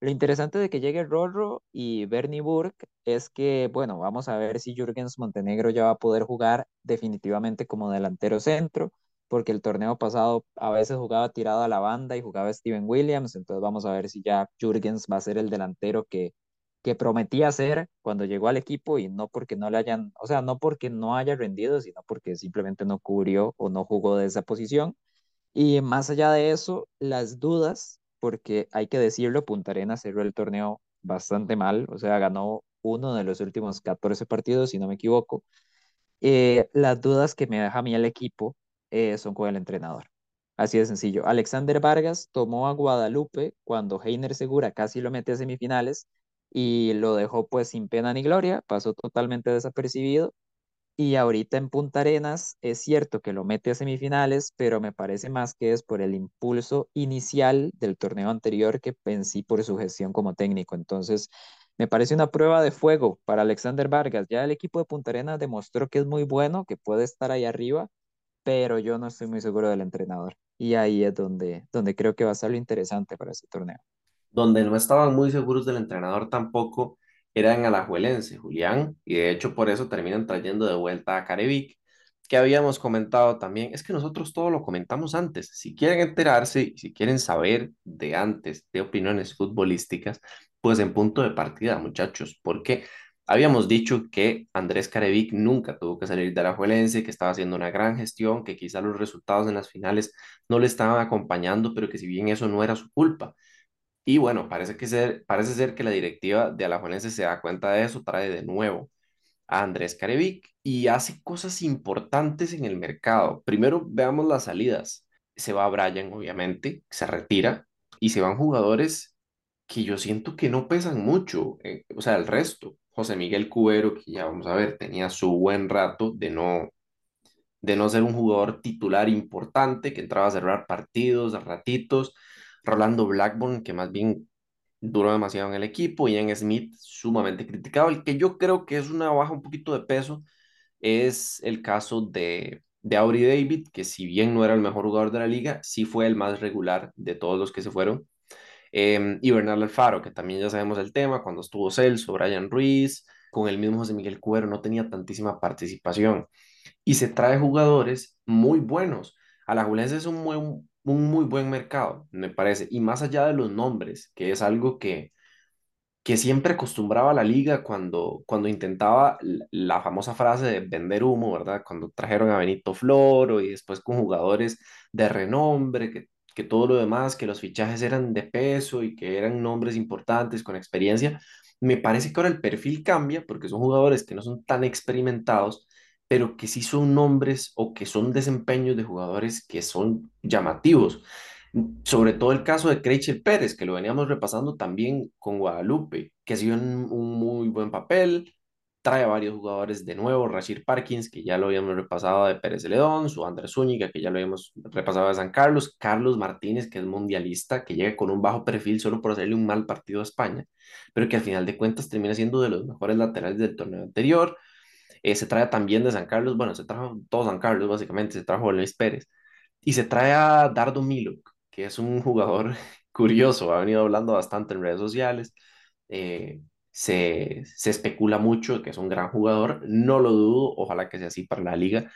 Speaker 2: Lo interesante de que llegue Rorro y Bernie Burke es que, bueno, vamos a ver si Jürgens Montenegro ya va a poder jugar definitivamente como delantero centro, porque el torneo pasado a veces jugaba tirado a la banda y jugaba Steven Williams, entonces vamos a ver si ya Jürgens va a ser el delantero que que prometía ser cuando llegó al equipo y no porque no le hayan, o sea, no porque no haya rendido, sino porque simplemente no cubrió o no jugó de esa posición. Y más allá de eso, las dudas, porque hay que decirlo, Punta Arenas cerró el torneo bastante mal, o sea, ganó uno de los últimos 14 partidos, si no me equivoco. Eh, las dudas que me deja a mí el equipo eh, son con el entrenador. Así de sencillo. Alexander Vargas tomó a Guadalupe cuando Heiner Segura casi lo mete a semifinales y lo dejó pues sin pena ni gloria, pasó totalmente desapercibido. Y ahorita en Punta Arenas es cierto que lo mete a semifinales, pero me parece más que es por el impulso inicial del torneo anterior que en sí por su gestión como técnico. Entonces, me parece una prueba de fuego para Alexander Vargas. Ya el equipo de Punta Arenas demostró que es muy bueno, que puede estar ahí arriba, pero yo no estoy muy seguro del entrenador. Y ahí es donde, donde creo que va a ser lo interesante para este torneo.
Speaker 1: Donde no estaban muy seguros del entrenador tampoco era en Alajuelense, Julián, y de hecho por eso terminan trayendo de vuelta a Carevic, que habíamos comentado también. Es que nosotros todo lo comentamos antes. Si quieren enterarse, si quieren saber de antes de opiniones futbolísticas, pues en punto de partida, muchachos, porque habíamos dicho que Andrés Carevic nunca tuvo que salir de Alajuelense, que estaba haciendo una gran gestión, que quizá los resultados en las finales no le estaban acompañando, pero que si bien eso no era su culpa y bueno, parece, que ser, parece ser que la directiva de Alajuelense se da cuenta de eso, trae de nuevo a Andrés Carevic y hace cosas importantes en el mercado. Primero veamos las salidas. Se va Brian, obviamente, se retira y se van jugadores que yo siento que no pesan mucho. eh, o sea, el resto. José Miguel Cubero, que ya vamos a ver, tenía su buen rato de no, de no ser un jugador titular importante, que entraba a cerrar partidos, a ratitos Rolando Blackburn, que más bien duró demasiado en el equipo, Ian Smith, sumamente criticado. El que yo creo que es una baja un poquito de peso es el caso de, de Aubrey David, que si bien no era el mejor jugador de la liga, sí fue el más regular de todos los que se fueron. Eh, y Bernal Alfaro, que también ya sabemos el tema, cuando estuvo Celso, Brian Ruiz, con el mismo José Miguel Cuero, no tenía tantísima participación. Y se trae jugadores muy buenos. Alajuelense es un muy, un muy buen mercado, me parece. Y más allá de los nombres, que es algo que, que siempre acostumbraba la liga cuando, cuando intentaba la, la famosa frase de vender humo, ¿verdad? Cuando trajeron a Benito Floro y después con jugadores de renombre, que, que todo lo demás, que los fichajes eran de peso y que eran nombres importantes con experiencia. Me parece que ahora el perfil cambia porque son jugadores que no son tan experimentados pero que sí son nombres o que son desempeños de jugadores que son llamativos. Sobre todo el caso de Creichel Pérez, que lo veníamos repasando también con Guadalupe, que ha sido un, un muy buen papel, trae varios jugadores de nuevo, Rashid Parkins, que ya lo habíamos repasado de Pérez Celedón, su Andrés Zúñiga, que ya lo habíamos repasado de San Carlos, Carlos Martínez, que es mundialista, que llega con un bajo perfil solo por hacerle un mal partido a España, pero que al final de cuentas termina siendo de los mejores laterales del torneo anterior, eh, se trae también de San Carlos, bueno, se trajo todo San Carlos básicamente, se trajo Luis Pérez. Y se trae a Dardo Miluk, que es un jugador curioso, ha venido hablando bastante en redes sociales. Eh, se, se especula mucho que es un gran jugador, no lo dudo, ojalá que sea así para la liga.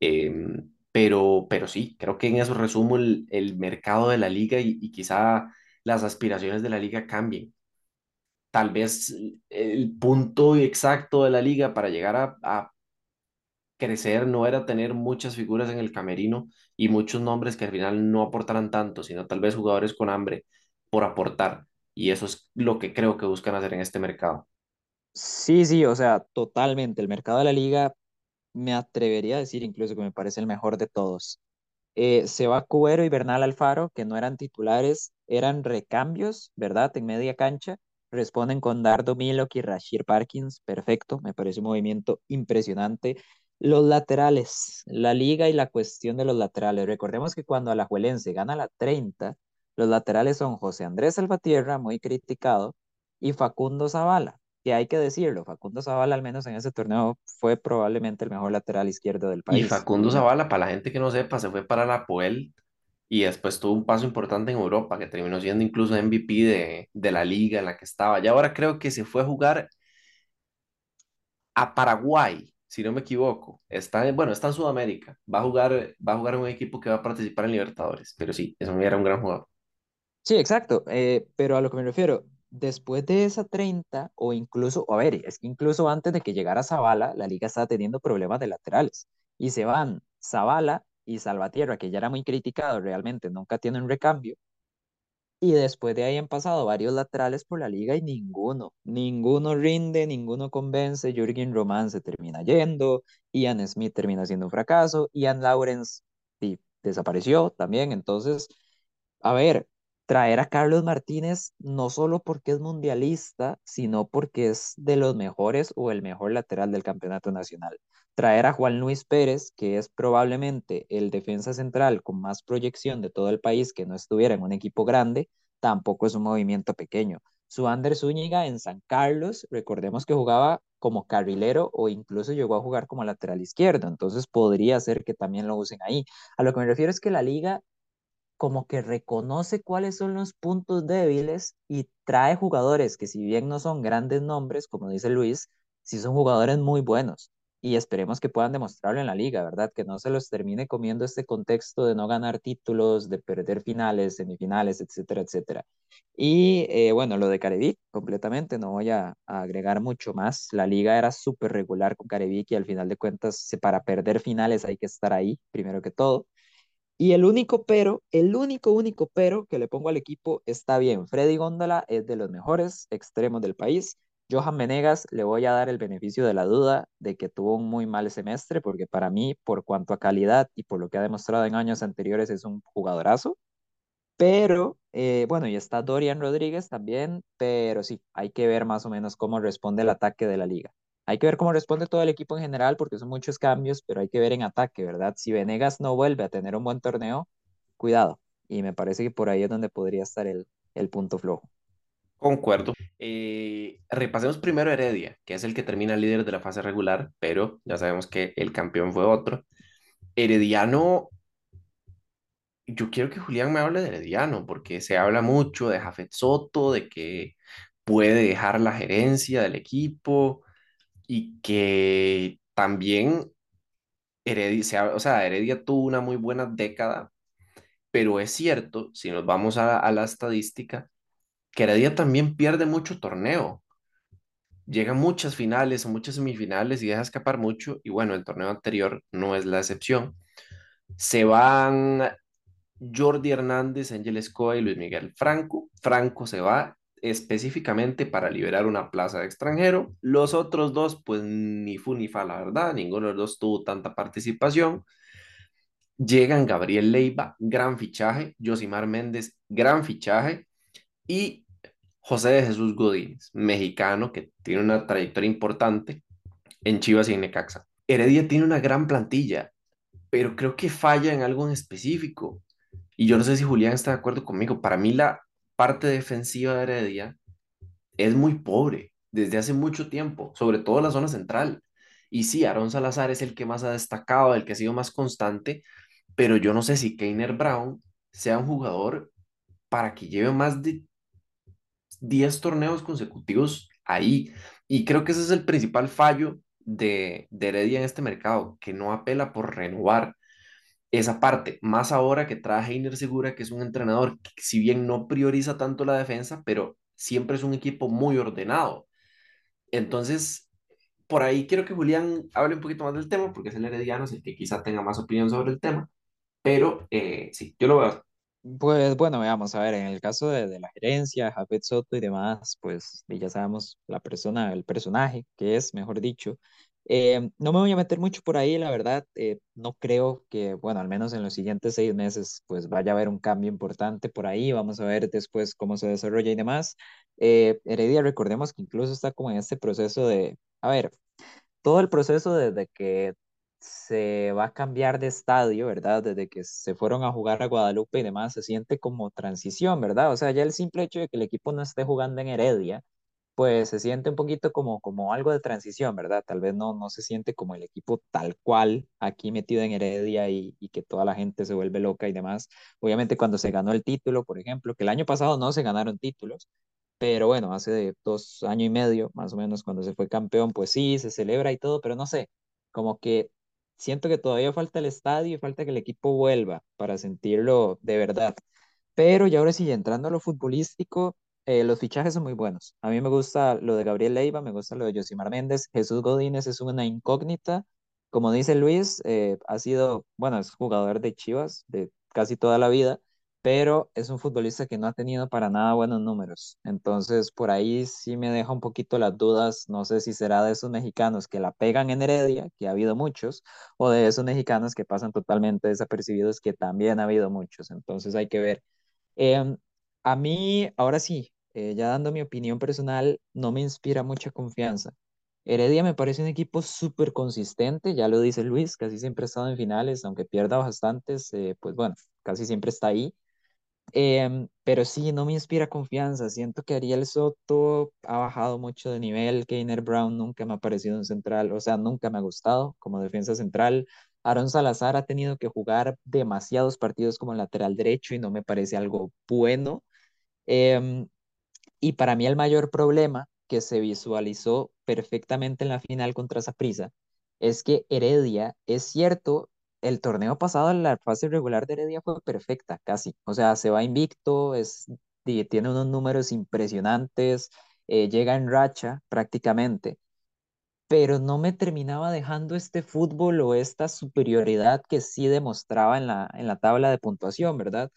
Speaker 1: Em, pero, pero sí, creo que en eso resumo el, el mercado de la liga y, y quizá las aspiraciones de la liga cambien tal vez el punto exacto de la liga para llegar a, a, crecer no era tener muchas figuras en el camerino y muchos nombres que al final no aportaran tanto, sino tal vez jugadores con hambre por aportar. Y eso es lo que creo que buscan hacer en este mercado.
Speaker 2: Sí, sí, o sea, totalmente. El mercado de la liga me atrevería a decir incluso que me parece el mejor de todos. Eh, se va Cubero y Bernal Alfaro, que no eran titulares, eran recambios, ¿verdad? En media cancha. Responden con Dardo Milok y Rashir Parkins. Perfecto, me parece un movimiento impresionante. Los laterales, la liga y la cuestión de los laterales. Recordemos que cuando Alajuelense gana la 30, los laterales son José Andrés Salvatierra, muy criticado, y Facundo Zavala que hay que decirlo, Facundo Zavala al menos en ese torneo fue probablemente el mejor lateral izquierdo del
Speaker 1: Y
Speaker 2: país.
Speaker 1: Facundo
Speaker 2: Y
Speaker 1: Zavala, para la gente que no sepa, se fue para la Poel y después tuvo un paso importante en Europa, que terminó siendo incluso MVP de, de la liga en la que estaba. Y ahora creo que se fue a jugar a Paraguay, si no me equivoco. Está en, bueno, está en Sudamérica. Va a jugar, va a jugar un equipo que va a participar en Libertadores. Pero sí, eso era un gran jugador.
Speaker 2: Sí, exacto, eh, pero a lo que me refiero, después de esa 30 o incluso, a ver, es que incluso antes de que llegara Zavala, la liga estaba teniendo problemas de laterales y se van Zavala y Salvatierra, que ya era muy criticado realmente, nunca tienen recambio Y después de ahí han pasado varios laterales por la liga y ninguno, ninguno rinde, ninguno convence. Jürgen Román se termina yendo, Ian Smith termina siendo un fracaso, Ian Lawrence sí, desapareció también. Entonces, a ver, traer a Carlos Martínez no solo porque es mundialista, sino porque es de los mejores o el mejor lateral del campeonato nacional. Traer a Juan Luis Pérez, que es probablemente el defensa central con más proyección de todo el país que no estuviera en un equipo grande, tampoco es un movimiento pequeño. Su Ander Zúñiga en San Carlos, recordemos que jugaba como carrilero o incluso llegó a jugar como lateral izquierdo, entonces podría ser que también lo usen ahí. A lo que me refiero es que la liga como que reconoce cuáles son los puntos débiles y trae jugadores que si bien no son grandes nombres, como dice Luis, sí son jugadores muy buenos y esperemos que puedan demostrarlo en la liga, ¿verdad? Que no se los termine comiendo este contexto de no ganar títulos, de perder finales, semifinales, etcétera, etcétera. Y eh, bueno, lo de Carevic, completamente, no voy a, agregar mucho más. La liga era súper regular con Carevic y al final de cuentas, para perder finales hay que estar ahí, primero que todo. Y el único pero, el único, único pero que le pongo al equipo está bien. Freddy Góndola es de los mejores extremos del país. Johan Venegas le voy a dar el beneficio de la duda de que tuvo un muy mal semestre, porque para mí, por cuanto a calidad y por lo que ha demostrado en años anteriores, es un jugadorazo. Pero, eh, bueno, y está Dorian Rodríguez también, pero sí, hay que ver más o menos cómo responde el ataque de la liga. Hay que ver cómo responde todo el equipo en general porque son muchos cambios, pero hay que ver en ataque, ¿verdad? Si Venegas no vuelve a tener un buen torneo, cuidado. Y me parece que por ahí es donde podría estar el, punto flojo.
Speaker 1: Concuerdo. Eh, repasemos primero Heredia, que es el que termina líder de la fase regular, pero ya sabemos que el campeón fue otro. Herediano, yo quiero que Julián me hable de Herediano, porque se habla mucho de Jafet Soto, de que puede dejar la gerencia del equipo y que también Heredia, o sea, Heredia tuvo una muy buena década, pero es cierto, si nos vamos a, a la estadística, que Heredia también pierde mucho torneo. Llega a muchas finales muchas semifinales y deja escapar mucho, y bueno, el torneo anterior no es la excepción. Se van Jordi Hernández, Ángel Escoa y Luis Miguel Franco. Franco se va específicamente para liberar una plaza de extranjero. Los otros dos, pues ni fu ni fa, la verdad, ninguno de los dos tuvo tanta participación. Llegan Gabriel Leiva, gran fichaje, Josimar Méndez, gran fichaje, y José de Jesús Godínez, mexicano que tiene una trayectoria importante en Chivas y en Necaxa. Heredia tiene una gran plantilla, pero creo que falla en algo en específico. Y yo no sé si Julián está de acuerdo conmigo. Para mí la parte defensiva de Heredia es muy pobre desde hace mucho tiempo, sobre todo la zona central. Y sí, Aaron Salazar es el que más ha destacado, el que ha sido más constante, pero yo no sé si Keiner Brown sea un jugador para que lleve más de 10 torneos consecutivos ahí. Y creo que ese es el principal fallo de, de Heredia en este mercado, que no apela por renovar esa parte, más ahora que trae Heiner Segura, que es un entrenador que si bien no prioriza tanto la defensa, pero siempre es un equipo muy ordenado. Entonces, por ahí quiero que Julián hable un poquito más del tema, porque es el herediano, es el que quizá tenga más opinión sobre el tema, pero eh, sí, yo lo veo.
Speaker 2: Pues bueno, veamos, a ver, en el caso de, la gerencia, Jafet Soto y demás, pues ya sabemos la persona, el personaje que es, mejor dicho, eh, no me voy a meter mucho por ahí, la verdad. eh, no creo que, bueno, al menos en los siguientes seis meses, pues vaya a haber un cambio importante por ahí. Vamos a ver después cómo se desarrolla y demás. Eh, Heredia, recordemos que incluso está como en este proceso de, a ver, todo el proceso desde que se va a cambiar de estadio, ¿verdad? Desde que se fueron a jugar a Guadalupe y demás, se siente como transición, ¿verdad? O sea, ya el simple hecho de que el equipo no esté jugando en Heredia pues se siente un poquito como, como algo de transición, ¿verdad? Tal vez no, no se siente como el equipo tal cual aquí metido en Heredia y, y que toda la gente se vuelve loca y demás. Obviamente cuando se ganó el título, por ejemplo, que el año pasado no se ganaron títulos, pero bueno, hace dos años y medio, más o menos, cuando se fue campeón, pues sí, se celebra y todo, pero no sé, como que siento que todavía falta el estadio y falta que el equipo vuelva para sentirlo de verdad. Pero ya ahora sí, entrando a lo futbolístico, eh, los fichajes son muy buenos. A mí me gusta lo de Gabriel Leiva, me gusta lo de Josimar Méndez. Jesús Godínez es una incógnita. Como dice Luis, eh, ha sido, bueno, es jugador de Chivas de casi toda la vida, pero es un futbolista que no ha tenido para nada buenos números. Entonces, por ahí sí me deja un poquito las dudas. No sé si será de esos mexicanos que la pegan en Heredia, que ha habido muchos, o de esos mexicanos que pasan totalmente desapercibidos, que también ha habido muchos. Entonces, hay que ver. Em, a mí, ahora sí, eh, ya dando mi opinión personal, no me inspira mucha confianza. Heredia me parece un equipo súper consistente, ya lo dice Luis, casi siempre ha estado en finales, aunque pierda bastantes, eh, pues bueno, casi siempre está ahí. Em, pero sí, no me inspira confianza. Siento que Ariel Soto ha bajado mucho de nivel. Keiner Brown nunca me ha parecido un central, o sea, nunca me ha gustado como defensa central. Aaron Salazar ha tenido que jugar demasiados partidos como lateral derecho y no me parece algo bueno. Em, y para mí el mayor problema que se visualizó perfectamente en la final contra Saprissa es que Heredia, es cierto, el torneo pasado, la fase regular de Heredia fue perfecta, casi. O sea, se va invicto, es, tiene unos números impresionantes, eh, llega en racha prácticamente, pero no me terminaba dejando este fútbol o esta superioridad que sí demostraba en la, en la tabla de puntuación, ¿verdad?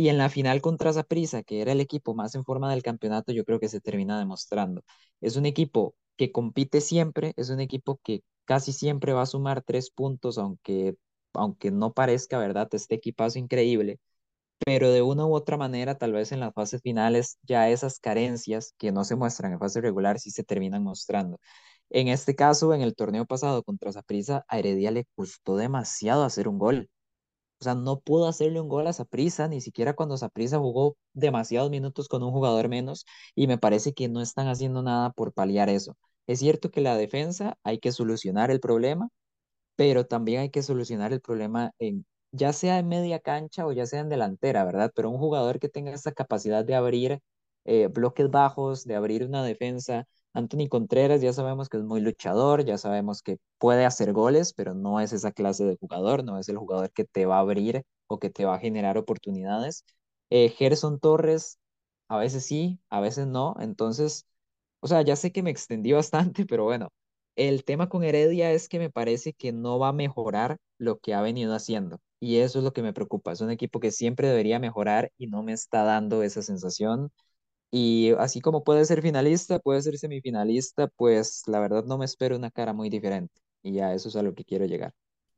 Speaker 2: Y en la final contra Saprissa, que era el equipo más en forma del campeonato, yo creo que se termina demostrando. Es un equipo que compite siempre, es un equipo que casi siempre va a sumar tres puntos, aunque aunque no parezca, ¿verdad? Este equipazo increíble, pero de una u otra manera, tal vez en las fases finales, ya esas carencias que no se muestran en fase regular sí se terminan mostrando. En este caso, en el torneo pasado contra Saprissa, a Heredia le costó demasiado hacer un gol. O sea, no pudo hacerle un gol a Saprissa, ni siquiera cuando Saprissa jugó demasiados minutos con un jugador menos, y me parece que no están haciendo nada por paliar eso. Es cierto que la defensa hay que solucionar el problema, pero también hay que solucionar el problema en, ya sea en media cancha o ya sea en delantera, ¿verdad? Pero un jugador que tenga esa capacidad de abrir eh, bloques bajos, de abrir una defensa. Anthony Contreras ya sabemos que es muy luchador, ya sabemos que puede hacer goles, pero no es esa clase de jugador, no es el jugador que te va a abrir o que te va a generar oportunidades. Eh, Gerson Torres, a veces sí, a veces no, entonces, o sea, ya sé que me extendí bastante, pero bueno, el tema con Heredia es que me parece que no va a mejorar lo que ha venido haciendo. Y eso es lo que me preocupa. Es un equipo que siempre debería mejorar y no me está dando esa sensación. Y así como puede ser finalista, puede ser semifinalista, pues la verdad no me espero una cara muy diferente. Y ya eso es a lo que quiero llegar.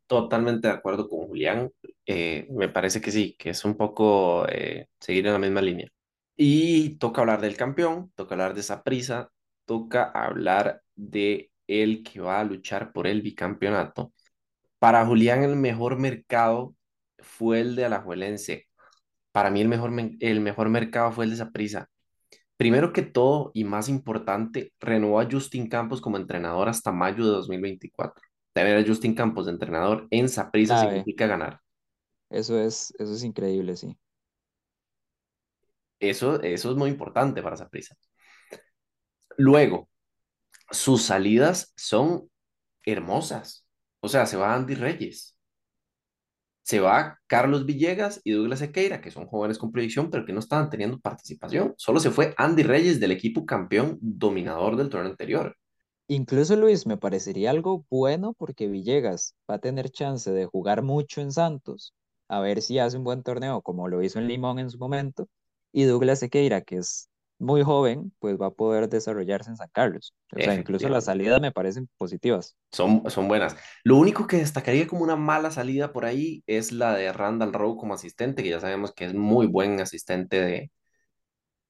Speaker 1: Totalmente de acuerdo con Julián. Eh, me parece que sí, que es un poco eh, seguir en la misma línea. Y toca hablar del campeón, toca hablar de esa prisa, toca hablar de el que va a luchar por el bicampeonato. Para Julián el mejor mercado fue el de Alajuelense. Para mí el mejor, el mejor mercado fue el de Saprissa. Primero que todo y más importante, renovó a Justin Campos como entrenador hasta mayo de 2024. Tener a Justin Campos de entrenador en Saprissa significa ganar.
Speaker 2: Eso es, eso es increíble, sí.
Speaker 1: Eso, eso es muy importante para Saprissa. Luego, sus salidas son hermosas. O sea, se va Andy Reyes, se va Carlos Villegas y Douglas Sequeira, que son jóvenes con proyección, pero que no estaban teniendo participación. Solo se fue Andy Reyes del equipo campeón dominador del torneo anterior.
Speaker 2: Incluso Luis, me parecería algo bueno porque Villegas va a tener chance de jugar mucho en Santos, a ver si hace un buen torneo como lo hizo en Limón en su momento, y Douglas Sequeira, que es muy joven, pues va a poder desarrollarse en San Carlos. O sea, incluso las salidas me parecen positivas.
Speaker 1: Son, son buenas. Lo único que destacaría como una mala salida por ahí es la de Randall Rowe como asistente, que ya sabemos que es muy buen asistente de,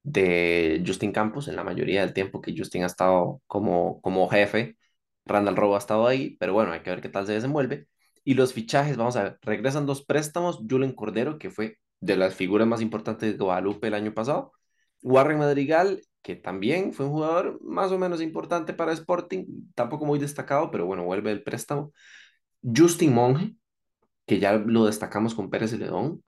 Speaker 1: de Justin Campos en la mayoría del tiempo que Justin ha estado como, como jefe. Randall Rowe ha estado ahí, pero bueno, hay que ver qué tal se desenvuelve. Y los fichajes, vamos a ver, regresan dos préstamos, Julen Cordero, que fue de las figuras más importantes de Guadalupe el año pasado, Warren Madrigal, que también fue un jugador más o menos importante para Sporting, tampoco muy destacado, pero bueno, vuelve el préstamo. Justin Monge, que ya lo destacamos con Pérez Ledón.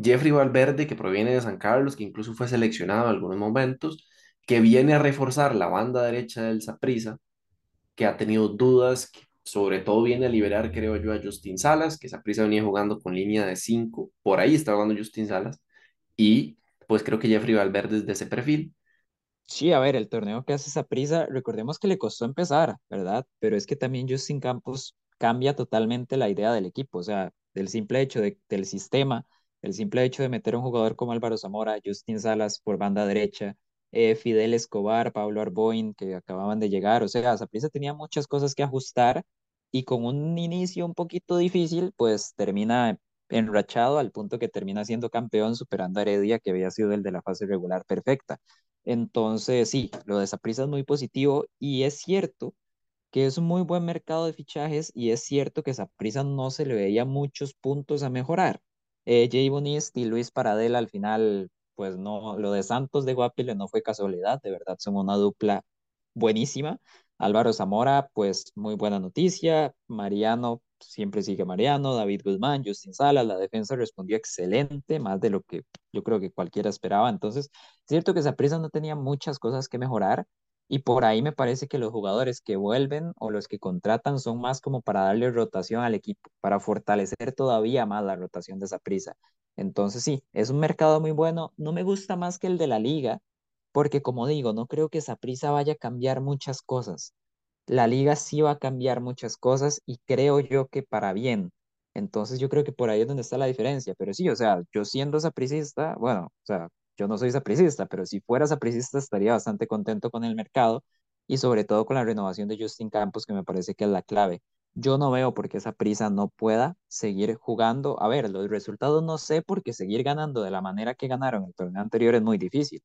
Speaker 1: Jeffrey Valverde, que proviene de San Carlos, que incluso fue seleccionado en algunos momentos, que viene a reforzar la banda derecha del Saprissa, que ha tenido dudas, sobre todo viene a liberar, creo yo, a Justin Salas, que Saprissa venía jugando con línea de 5, por ahí está jugando Justin Salas, y pues creo que Jeffrey Valverde es de ese perfil.
Speaker 2: Sí, a ver, el torneo que hace esa prisa, recordemos que le costó empezar, ¿verdad? Pero es que también Justin Campos cambia totalmente la idea del equipo, o sea, del simple hecho de, del sistema El simple hecho de meter a un jugador como Álvaro Zamora, Justin Salas por banda derecha, eh, Fidel Escobar, Pablo Arboin, que acababan de llegar, o sea, Saprissa tenía muchas cosas que ajustar y con un inicio un poquito difícil, pues termina enrachado al punto que termina siendo campeón superando a Heredia, que había sido el de la fase regular perfecta. Entonces, sí, lo de Saprissa es muy positivo y es cierto que es un muy buen mercado de fichajes y es cierto que Saprissa no se le veía muchos puntos a mejorar. Eh, Jay Bonist y Luis Paradela al final, pues no, lo de Santos de Guapile no fue casualidad, de verdad son una dupla buenísima. Álvaro Zamora, pues muy buena noticia. Mariano, siempre sigue Mariano. David Guzmán, Justin Salas, la defensa respondió excelente, más de lo que yo creo que cualquiera esperaba. Entonces, es cierto que Saprissa no tenía muchas cosas que mejorar, y por ahí me parece que los jugadores que vuelven o los que contratan son más como para darle rotación al equipo, para fortalecer todavía más la rotación de esa prisa. Entonces sí, es un mercado muy bueno. No me gusta más que el de la liga, porque como digo, no creo que esa prisa vaya a cambiar muchas cosas. La liga sí va a cambiar muchas cosas y creo yo que para bien. Entonces yo creo que por ahí es donde está la diferencia. Pero sí, o sea, yo siendo sapricista, bueno, o sea, yo no soy sapricista, pero si fuera sapricista estaría bastante contento con el mercado y sobre todo con la renovación de Justin Campos, que me parece que es la clave. Yo no veo por qué esa prisa no pueda seguir jugando. A ver, los resultados no sé porque seguir ganando de la manera que ganaron el torneo anterior es muy difícil,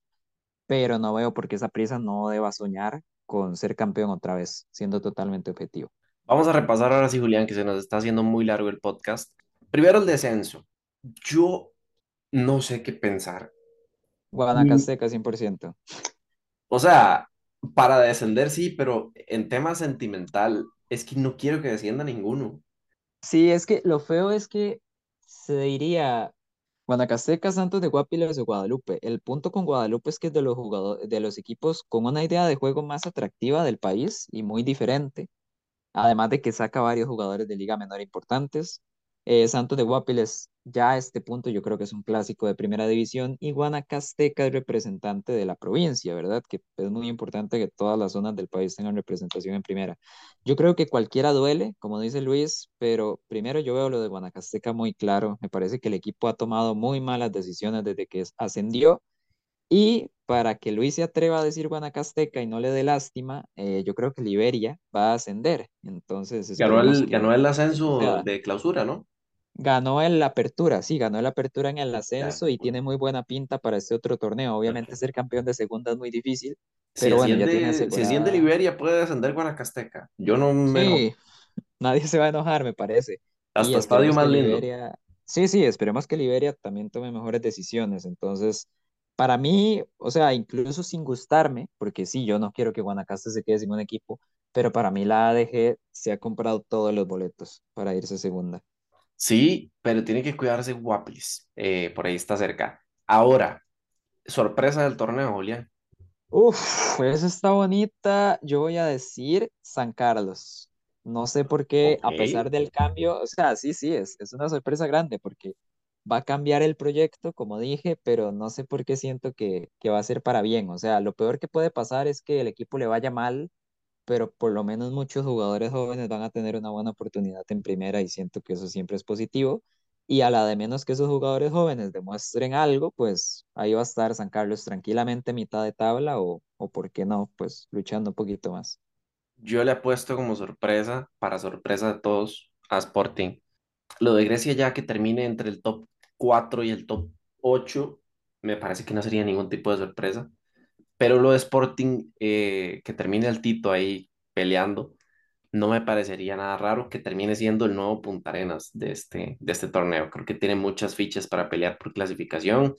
Speaker 2: pero no veo por qué esa prisa no deba soñar con ser campeón otra vez, siendo totalmente objetivo.
Speaker 1: Vamos a repasar ahora sí, Julián, que se nos está haciendo muy largo el podcast. Primero el descenso. Yo no sé qué pensar.
Speaker 2: Guanacasteca 100%.
Speaker 1: O sea, para descender sí, pero en tema sentimental, es que no quiero que descienda ninguno.
Speaker 2: Sí, es que lo feo es que se diría Guanacasteca, Santos de Guapiles de Guadalupe. El punto con Guadalupe es que es de los jugadores, de los equipos con una idea de juego más atractiva del país y muy diferente. Además de que saca varios jugadores de liga menor importantes. Eh, Santos de Guapiles, ya a este punto yo creo que es un clásico de primera división y Guanacasteca es representante de la provincia, ¿verdad? Que es muy importante que todas las zonas del país tengan representación en primera. Yo creo que cualquiera duele, como dice Luis, pero primero yo veo lo de Guanacasteca muy claro. Me parece que el equipo ha tomado muy malas decisiones desde que ascendió y para que Luis se atreva a decir Guanacasteca y no le dé lástima, eh, yo creo que Liberia va a ascender. Entonces,
Speaker 1: ganó el, ganó el ascenso de clausura, ¿no?
Speaker 2: Ganó en la apertura, sí, ganó la apertura en el ascenso y tiene muy buena pinta para este otro torneo. Obviamente ser campeón de segunda es muy difícil, pero
Speaker 1: si
Speaker 2: bueno, ya tiene
Speaker 1: Si asciende Liberia puede descender Guanacasteca. Yo no me...
Speaker 2: Sí, nadie se va a enojar, me parece.
Speaker 1: Hasta estadio más lindo.
Speaker 2: Sí, sí, esperemos que Liberia también tome mejores decisiones. Entonces, para mí, o sea, incluso sin gustarme, porque sí, yo no quiero que Guanacaste se quede sin un equipo, pero para mí la ADG se ha comprado todos los boletos para irse segunda.
Speaker 1: Sí, pero tiene que cuidarse Guapis. Eh, por ahí está cerca. Ahora, sorpresa del torneo, Julián.
Speaker 2: Uf, pues está bonita. Yo voy a decir San Carlos. No sé por qué, a pesar del cambio, o sea, sí, sí, es, es una sorpresa grande porque va a cambiar el proyecto, como dije, pero no sé por qué siento que, que va a ser para bien. O sea, lo peor que puede pasar es que el equipo le vaya mal pero por lo menos muchos jugadores jóvenes van a tener una buena oportunidad en primera y siento que eso siempre es positivo. Y a la de menos que esos jugadores jóvenes demuestren algo, pues ahí va a estar San Carlos tranquilamente mitad de tabla o, o por qué no, pues luchando un poquito más.
Speaker 1: Yo le apuesto como sorpresa, para sorpresa de todos, a Sporting. Lo de Grecia ya que termine entre el top 4 y el top 8, me parece que no sería ningún tipo de sorpresa. Pero lo de Sporting, eh, que termine el Tito ahí peleando, no me parecería nada raro que termine siendo el nuevo Punta Arenas de este, de este torneo. Creo que tiene muchas fichas para pelear por clasificación.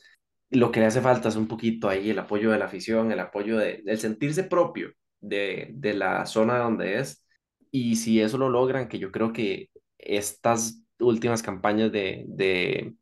Speaker 1: Lo que le hace falta es un poquito ahí el apoyo de la afición, el apoyo de, del sentirse propio de, de la zona donde es. Y si eso lo logran, que yo creo que estas últimas campañas de, de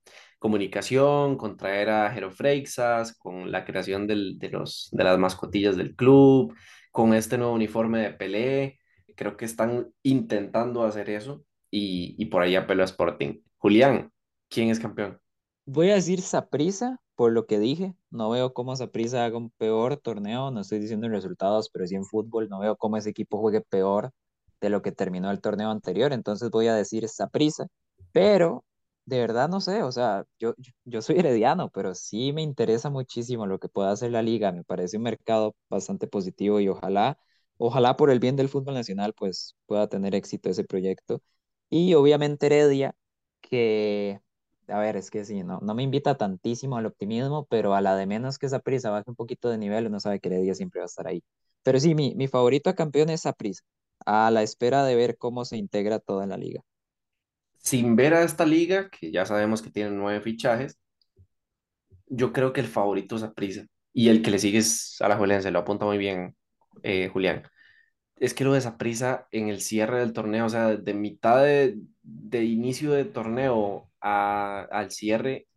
Speaker 1: comunicación, con traer a Jero Freixas, con la creación de, los, de las mascotillas del club, con este nuevo uniforme de Pelé. Creo que están intentando hacer eso y, y por ahí apelo a Sporting. Julián, ¿quién es campeón?
Speaker 2: Voy a decir Saprisa por lo que dije. No veo cómo Saprisa haga un peor torneo. No estoy diciendo resultados, pero sí en fútbol. No veo cómo ese equipo juegue peor de lo que terminó el torneo anterior. Entonces voy a decir Saprisa. Pero de verdad no sé, o sea, yo, yo soy herediano, pero sí me interesa muchísimo lo que pueda hacer la liga, me parece un mercado bastante positivo y ojalá, ojalá por el bien del fútbol nacional, pues pueda tener éxito ese proyecto. Y obviamente Heredia, que, a ver, es que sí, no, no me invita tantísimo al optimismo, pero a la de menos que prisa baje un poquito de nivel, uno sabe que Heredia siempre va a estar ahí. Pero sí, mi, mi favorito a campeón es Saprissa, a la espera de ver cómo se integra toda la liga.
Speaker 1: Sin ver a esta liga, que ya sabemos que tiene nueve fichajes, yo creo que el favorito es Saprissa. Y el que le sigue es Alajuelense, lo apunta muy bien eh, Julián. Es que lo de Saprissa en el cierre del torneo, o sea, de mitad de, de inicio de torneo a- al cierre,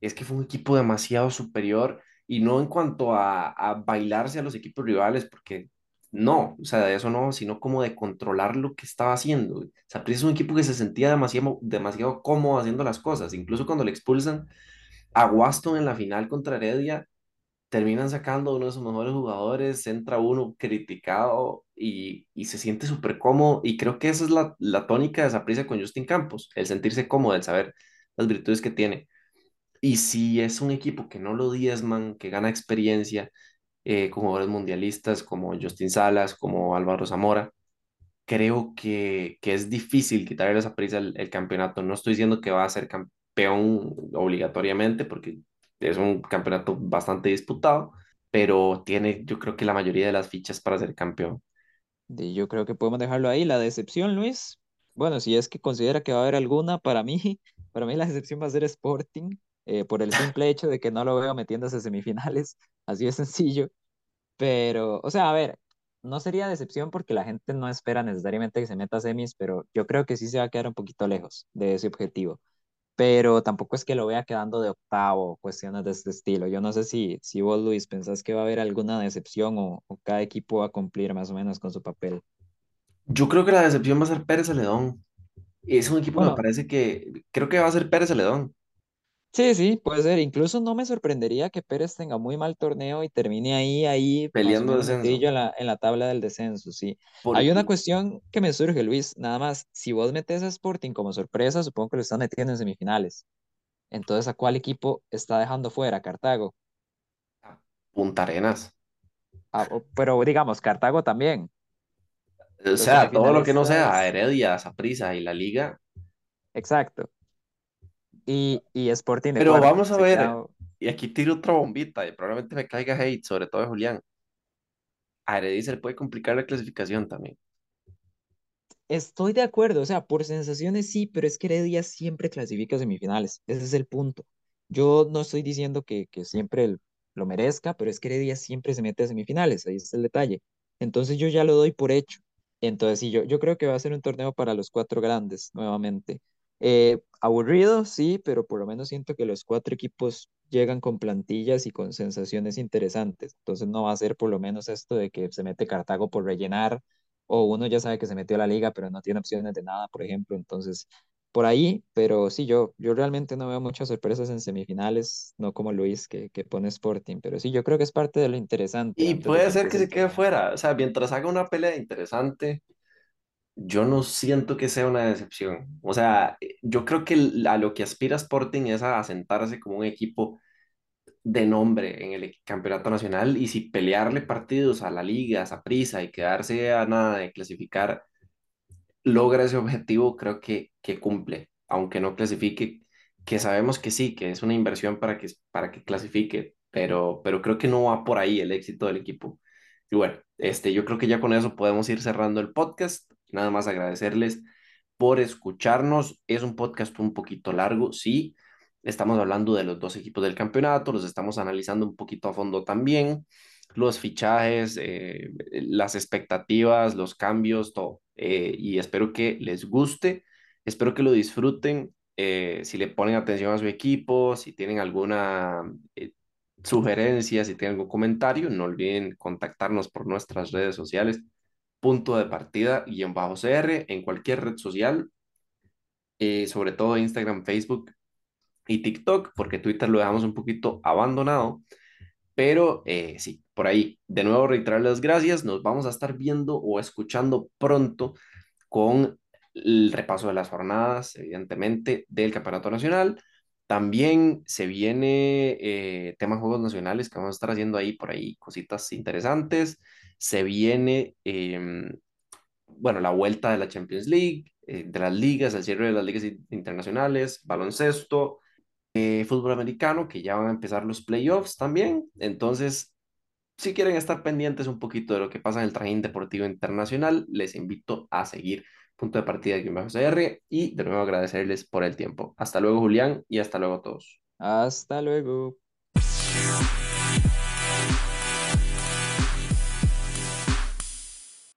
Speaker 1: es que fue un equipo demasiado superior y no en cuanto a, a bailarse a los equipos rivales, porque no, o sea, de eso no, sino como de controlar lo que estaba haciendo. Saprissa es un equipo que se sentía demasiado, demasiado cómodo haciendo las cosas, incluso cuando le expulsan a Waston en la final contra Heredia terminan sacando uno de sus mejores jugadores, entra uno criticado y, y se siente súper cómodo. Y creo que esa es la, la tónica de Saprissa con Justin Campos, el sentirse cómodo, el saber las virtudes que tiene. Y si es un equipo que no lo diezman, que gana experiencia, eh, con jugadores mundialistas como Justin Salas, como Álvaro Zamora, creo que, que es difícil quitarle a Saprissa el, campeonato. No estoy diciendo que va a ser campeón obligatoriamente, porque es un campeonato bastante disputado, pero tiene yo creo que la mayoría de las fichas para ser campeón.
Speaker 2: Yo creo que podemos dejarlo ahí. La decepción, Luis, bueno, si es que considera que va a haber alguna, para mí, para mí la decepción va a ser Sporting, eh, por el simple hecho de que no lo veo metiéndose a semifinales, así de sencillo. Pero, o sea, a ver, no sería decepción porque la gente no espera necesariamente que se meta a semis, pero yo creo que sí se va a quedar un poquito lejos de ese objetivo. Pero tampoco es que lo vea quedando de octavo, cuestiones de este estilo. Yo no sé si, si vos, Luis, pensás que va a haber alguna decepción o, o cada equipo va a cumplir más o menos con su papel.
Speaker 1: Yo creo que la decepción va a ser Pérez Celedón. Es un equipo que me parece que creo que va a ser Pérez Celedón,
Speaker 2: sí, sí, puede ser. Incluso no me sorprendería que Pérez tenga muy mal torneo y termine ahí, ahí,
Speaker 1: peleando descenso.
Speaker 2: en la, en la tabla del descenso, sí. Hay una cuestión que me surge, Luis, nada más. Si vos metes a Sporting como sorpresa, supongo que lo están metiendo en semifinales. Entonces, ¿a cuál equipo está dejando fuera? Cartago.
Speaker 1: Punta Arenas.
Speaker 2: Ah, pero digamos, Cartago también.
Speaker 1: O sea, todo lo que no sea Heredia, Saprissa y la liga.
Speaker 2: exacto. Y, y Sporting de
Speaker 1: Pero vamos a ver, y aquí tiro otra bombita y probablemente me caiga hate, sobre todo de Julián. A Heredia se le puede complicar la clasificación también.
Speaker 2: Estoy de acuerdo, o sea, por sensaciones sí, pero es que Heredia siempre clasifica a semifinales. Ese es el punto. Yo no estoy diciendo que, que siempre el- lo merezca, pero es que Heredia siempre se mete a semifinales. Ahí está el detalle. Entonces yo ya lo doy por hecho. Entonces sí, yo, yo creo que va a ser un torneo para los cuatro grandes nuevamente. Eh, aburrido, sí, pero por lo menos siento que los cuatro equipos llegan con plantillas y con sensaciones interesantes. Entonces no va a ser por lo menos esto de que se mete Cartago por rellenar o uno ya sabe que se metió a la liga, pero no tiene opciones de nada, por ejemplo. Entonces, por ahí, pero sí, yo, yo realmente no veo muchas sorpresas en semifinales, no como Luis que, que pone Sporting, pero sí, yo creo que es parte de lo interesante
Speaker 1: Y puede ser que se quede fuera. O sea, mientras haga una pelea interesante, yo no siento que sea una decepción. O sea, eh, yo creo que a lo que aspira Sporting es a asentarse como un equipo de nombre en el campeonato nacional y si pelearle partidos a la liga, a prisa y quedarse a nada de clasificar logra ese objetivo, creo que, que cumple, aunque no clasifique, que sabemos que sí, que es una inversión para que, para que clasifique, pero, pero creo que no va por ahí el éxito del equipo. Y bueno, este, yo creo que ya con eso podemos ir cerrando el podcast. Nada más agradecerles por escucharnos. Es un podcast un poquito largo, sí. Estamos hablando de los dos equipos del campeonato, los estamos analizando un poquito a fondo también, los fichajes, eh, las expectativas, los cambios, todo. Eh, y espero que les guste, espero que lo disfruten. eh, si le ponen atención a su equipo, si tienen alguna eh, sugerencia, si tienen algún comentario, no olviden contactarnos por nuestras redes sociales punto de partida guion bajo CR en cualquier red social, eh, sobre todo Instagram, Facebook y TikTok, porque Twitter lo dejamos un poquito abandonado, pero eh, sí, por ahí. De nuevo, reiterar las gracias, nos vamos a estar viendo o escuchando pronto con el repaso de las jornadas, evidentemente, del Campeonato Nacional. También se viene eh, temas Juegos Nacionales que vamos a estar haciendo ahí por ahí, cositas interesantes. Se viene, em, bueno, la vuelta de la Champions League, eh, de las ligas, el cierre de las ligas internacionales, baloncesto, eh, fútbol americano, que ya van a empezar los playoffs también. Entonces, si quieren estar pendientes un poquito de lo que pasa en el trajín deportivo internacional, les invito a seguir punto de partida de CR y de nuevo agradecerles por el tiempo. Hasta luego, Julián, y hasta luego todos.
Speaker 2: Hasta luego.